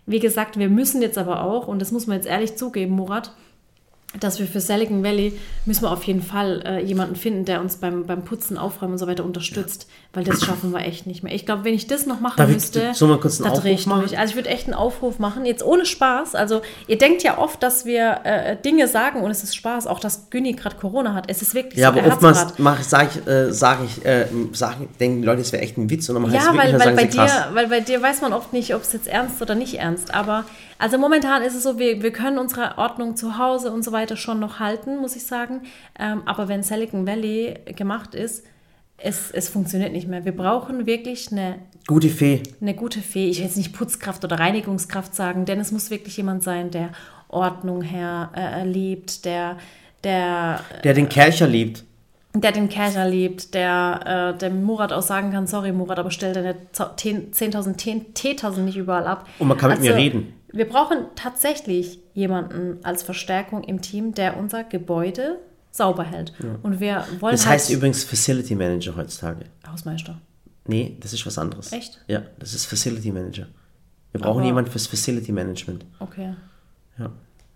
Wie gesagt, wir müssen jetzt aber auch, und das muss man jetzt ehrlich zugeben, Murat, dass wir für Silicon Valley müssen wir auf jeden Fall äh, jemanden finden, der uns beim, beim Putzen, Aufräumen und so weiter unterstützt, weil das schaffen wir echt nicht mehr. Ich glaube, wenn ich das noch machen Darf ich müsste, so mal kurz einen Aufruf ich machen? durch. Also ich würde echt einen Aufruf machen, jetzt ohne Spaß. Also ihr denkt ja oft, dass wir äh, Dinge sagen und es ist Spaß, auch dass Günni gerade Corona hat. Es ist wirklich Ja, so, aber er oftmals ich, sage ich, äh, sag ich, äh, sag, ich, denken die Leute, es wäre echt ein Witz und dann ich Ja, wirklich weil, weil, dann bei dir, weil bei dir weiß man oft nicht, ob es jetzt ernst oder nicht ernst. Aber also momentan ist es so, wir, wir können unsere Ordnung zu Hause und so weiter schon noch halten, muss ich sagen. Ähm, aber wenn Silicon Valley gemacht ist, es, es funktioniert nicht mehr. Wir brauchen wirklich eine, Gute Fee. eine gute Fee. Ich will jetzt nicht Putzkraft oder Reinigungskraft sagen, denn es muss wirklich jemand sein, der Ordnung her äh, liebt, der, der Der den Kercher liebt. der den Kercher liebt, der äh, dem Murat auch sagen kann, sorry Murat, aber stell deine 10.000 Te- Teetassen nicht überall ab. Und man kann mit mir reden. Wir brauchen tatsächlich jemanden als Verstärkung im Team, der unser Gebäude sauber hält. Und wir wollen Das halt heißt übrigens Facility Manager heutzutage. Hausmeister. Nee, das ist was anderes. Echt? Ja, das ist Facility Manager. Wir brauchen Aber- jemanden fürs Facility Management. Okay. Ja.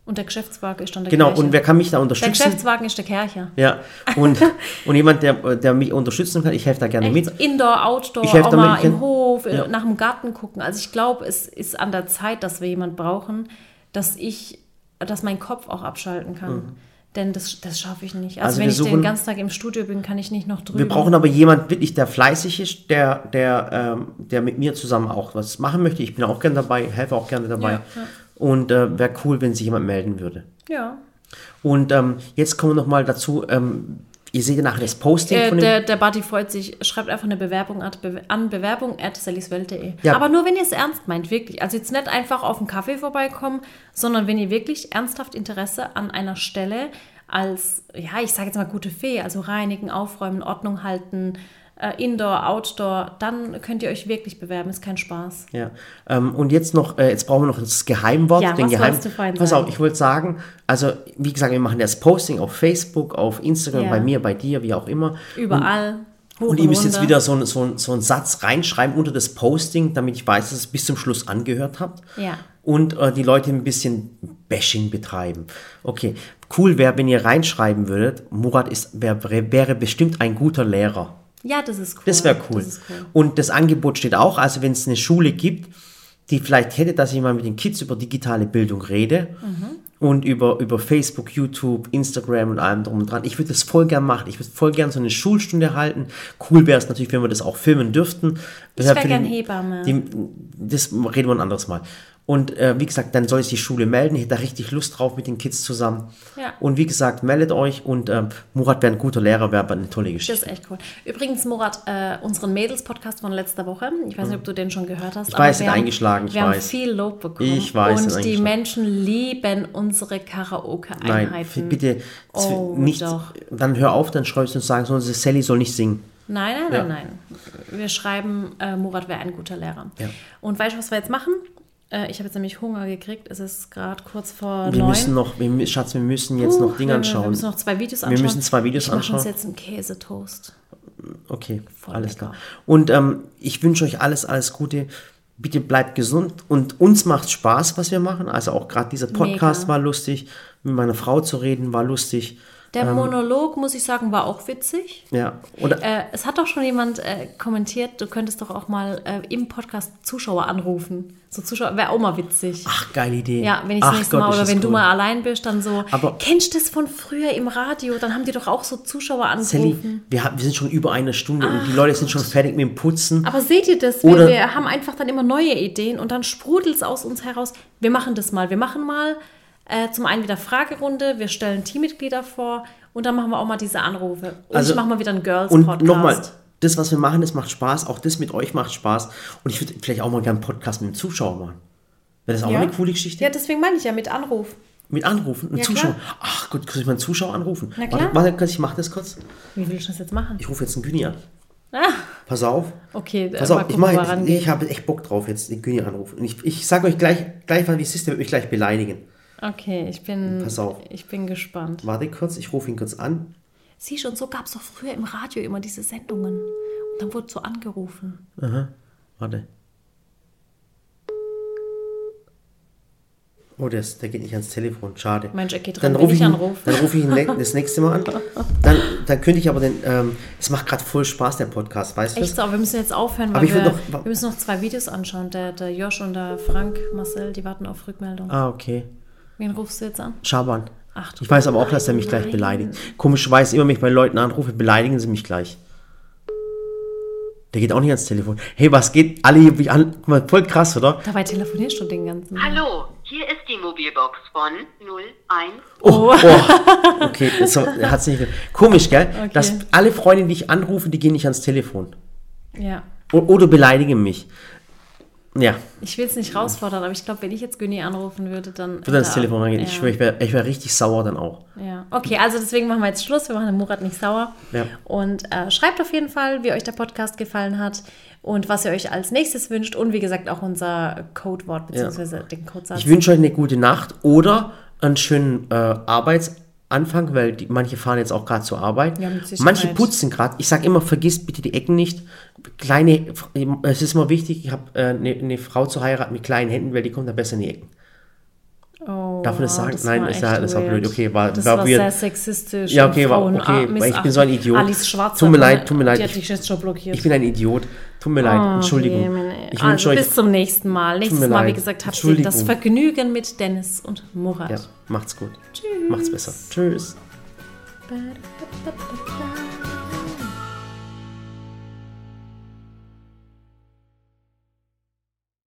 Und der Geschäftswagen ist dann der Genau, Kercher. und wer kann mich da der unterstützen? Geschäftswagen ist der Kercher. Ja, und, und jemand, der, der mich unterstützen kann, ich helfe da gerne Echt mit. Indoor, Outdoor, Ich auch mal im Hof, äh, Ja. nach dem Garten gucken. Also ich glaube, es ist an der Zeit, dass wir jemanden brauchen, dass ich, dass mein Kopf auch abschalten kann. Denn das, das schaffe ich nicht. Also, Mhm. Also wenn wir ich den suchen- ganzen Tag im Studio bin, kann ich nicht noch drüber. Wir brauchen aber jemand wirklich, der fleißig ist, der, der, ähm, der mit mir zusammen auch was machen möchte. Ich bin auch gerne dabei, helfe auch gerne dabei. Ja, ja. Und äh, wäre cool, wenn sich jemand melden würde. Ja. Und ähm, jetzt kommen wir noch mal dazu, ähm, ihr seht ja nachher das Posting Äh, von dem... der, der Buddy freut sich, schreibt einfach eine Bewerbung an, an bewerbung at sallyswelt.de. Ja. Aber nur, wenn ihr es ernst meint, wirklich. Also jetzt nicht einfach auf einen Kaffee vorbeikommen, sondern wenn ihr wirklich ernsthaft Interesse an einer Stelle als, ja, ich sage jetzt mal gute Fee, also reinigen, aufräumen, Ordnung halten, äh, Indoor, Outdoor, dann könnt ihr euch wirklich bewerben, ist kein Spaß. Ja. Ähm, und jetzt noch, äh, jetzt brauchen wir noch das Geheimwort. Ja, den was Geheim du vorhin Pass auf, ich wollte sagen, also wie gesagt, wir machen das Posting auf Facebook, auf Instagram, Ja. bei mir, bei dir, wie auch immer. Überall. hoch Und ihr müsst jetzt wieder so, ein- so, ein- so einen Satz reinschreiben unter das Posting, damit ich weiß, dass ihr es bis zum Schluss angehört habt. Ja. Und äh, die Leute ein bisschen Bashing betreiben. Okay, cool wäre, wenn ihr reinschreiben würdet, Murat ist, wär, wäre bestimmt ein guter Lehrer. Ja, das ist cool. Das wäre cool. Cool. Und das Angebot steht auch, also wenn es eine Schule gibt, die vielleicht hätte, dass ich mal mit den Kids über digitale Bildung rede und über, über Facebook, YouTube, Instagram und allem drum und dran. Ich würde das voll gern machen. Ich würde voll gern so eine Schulstunde halten. Cool wäre es natürlich, wenn wir das auch filmen dürften. Ich Deshalb wär für gern Hebamme. Die, das reden wir ein anderes Mal. Und äh, wie gesagt, dann soll sich die Schule melden. Ich hätte da richtig Lust drauf mit den Kids zusammen. Ja. Und wie gesagt, meldet euch. Und ähm, Murat wäre ein guter Lehrer, wäre aber eine tolle Das Geschichte. ist echt cool. Übrigens, Murat, äh, unseren Mädels-Podcast von letzter Woche, ich weiß nicht, ob du den schon gehört hast. Ich weiß, wir haben- eingeschlagen, ich wir haben weiß. viel Lob bekommen. Ich weiß, Und die. Menschen lieben unsere Nein, Karaoke-Einheiten. bitte Oh, nicht. doch. Dann hör auf, dann schreibst du und sagst, unsere Sally soll nicht singen. Nein, nein, Ja. nein, nein. Wir schreiben, äh, Murat wäre ein guter Lehrer. Ja. Und weißt du, was wir jetzt machen? Äh, ich habe jetzt nämlich Hunger gekriegt. Es ist gerade kurz vor Wir neun. müssen noch, wir, Schatz, wir müssen jetzt noch Dinge wir, anschauen. Wir müssen noch zwei Videos anschauen. müssen zwei Videos ich anschauen. uns jetzt einen Käsetoast. Okay, Voll alles lecker. klar. Und ähm, ich wünsche euch alles, alles Gute. Bitte bleibt gesund und uns macht Spaß, was wir machen. Also auch gerade dieser Podcast Mega. war lustig. Mit meiner Frau zu reden war lustig. Der Ähm. Monolog, muss ich sagen, war auch witzig. Ja, oder Äh, es hat doch schon jemand äh, kommentiert, du könntest doch auch mal äh, im Podcast Zuschauer anrufen. So Zuschauer wäre auch mal witzig. ach geile Idee. ja, wenn ich das Ach nächste Gott, Mal oder wenn du cool. mal allein bist, dann so. Aber- kennst du das von früher im Radio? Dann haben die doch auch so Zuschauer Sally, angerufen. wir, haben, wir sind schon über eine Stunde und die Leute sind schon fertig mit dem Putzen. Aber seht ihr das? Wir, wir haben einfach dann immer neue Ideen und dann sprudelt es aus uns heraus. Wir machen das mal. Wir machen mal äh, zum einen wieder Fragerunde. Wir stellen Teammitglieder vor Und dann machen wir auch mal diese Anrufe. Und Also- ich mache mal wieder einen Und Girls-Podcast. nochmal, das, was wir machen, das macht Spaß. Auch das mit euch macht Spaß. Und ich würde vielleicht auch mal gerne einen Podcast mit dem Zuschauer machen. Wäre das auch Ja. eine coole Geschichte? Ja, deswegen meine ich ja mit Anruf. Mit Anrufen? Einen Ja, Zuschauer? klar. Ach Gott, kann ich mal einen Zuschauer anrufen? Na klar. Warte, warte ich mache das kurz. Wie will ich das jetzt machen? Ich rufe jetzt einen Güni an. Ah, Pass auf. okay, Pass äh, auf, mal ich, gucken, wir mache, ich, ich habe echt Bock drauf, jetzt den Güni anrufen. Und ich, ich sage euch gleich, gleich mal, wie es ist, der wird mich gleich beleidigen. Okay, ich bin, Pass auf. ich bin gespannt. Warte kurz, ich rufe ihn kurz an. Siehst du, und so gab es doch früher im Radio immer diese Sendungen. Und dann wurde so angerufen. Warte. Oh, der, ist, der geht nicht ans Telefon. Schade. Mensch, er geht dann dran, wenn rufe ich ich, ihn- anrufe. dann rufe ich ihn das nächste Mal an. Dann, dann könnte ich aber den. Ähm, es macht gerade voll Spaß, der Podcast, weißt du? Echt so, aber wir müssen jetzt aufhören, Aber weil wir, noch- wir müssen noch zwei Videos anschauen. Der, der Josh und der Frank, Marcel, die warten auf Rückmeldung. Ah, okay. Wen rufst du jetzt an? Schaban. Ach, du Ich weiß aber auch, dass er mich gleich nein. beleidigt. Komischerweise, immer wenn ich bei Leuten anrufe, beleidigen sie mich gleich. Der geht auch nicht ans Telefon. Hey, was geht? Alle hier mich an. Guck mal, voll krass, oder? Dabei telefonierst du den ganzen Hallo, hier ist die Mobilbox von 01. Oh, oh. okay, so, hat's nicht. Komisch, gell? Okay. Dass alle Freunde, die ich anrufe, die gehen nicht ans Telefon. Ja. O oder beleidigen mich. Ja, Ich will es nicht herausfordern, aber ich glaube, wenn ich jetzt Günni anrufen würde, dann. wird ans Telefon rangehen. Ja. Ich schwöre, ich wäre ich wär richtig sauer dann auch. Ja, okay, also deswegen machen wir jetzt Schluss. Wir machen den Murat nicht sauer. Ja. Und äh, schreibt auf jeden Fall, wie euch der Podcast gefallen hat und was ihr euch als nächstes wünscht. Und wie gesagt, auch unser Codewort beziehungsweise den Codesatz. Ich wünsche euch eine gute Nacht oder einen schönen äh, Arbeitsanfang, weil die, manche fahren jetzt auch gerade zur Arbeit. Ja, manche putzen gerade. Ich sage immer, vergisst bitte die Ecken nicht. Kleine, es ist immer wichtig, ich habe äh, eine, eine Frau zu heiraten mit kleinen Händen, weil die kommt da besser in die Ecken. Oh, Darf man das sagen? das Nein, war ja- das war blöd. Okay, war- das war war sehr sexistisch. Ja, okay, war okay, ich bin so ein Idiot. Alice Schwarzer. Tut mir leid, tut mir leid. Die hat Ich- dich jetzt schon blockiert. Ich bin ein Idiot. Tut mir leid, Entschuldigung. Okay, meine- Ich also euch. bis zum nächsten Mal. Nächstes Mal, wie gesagt, habt ihr das. Vergnügen mit Dennis und Murat. Ja, macht's gut. Macht's besser. Tschüss.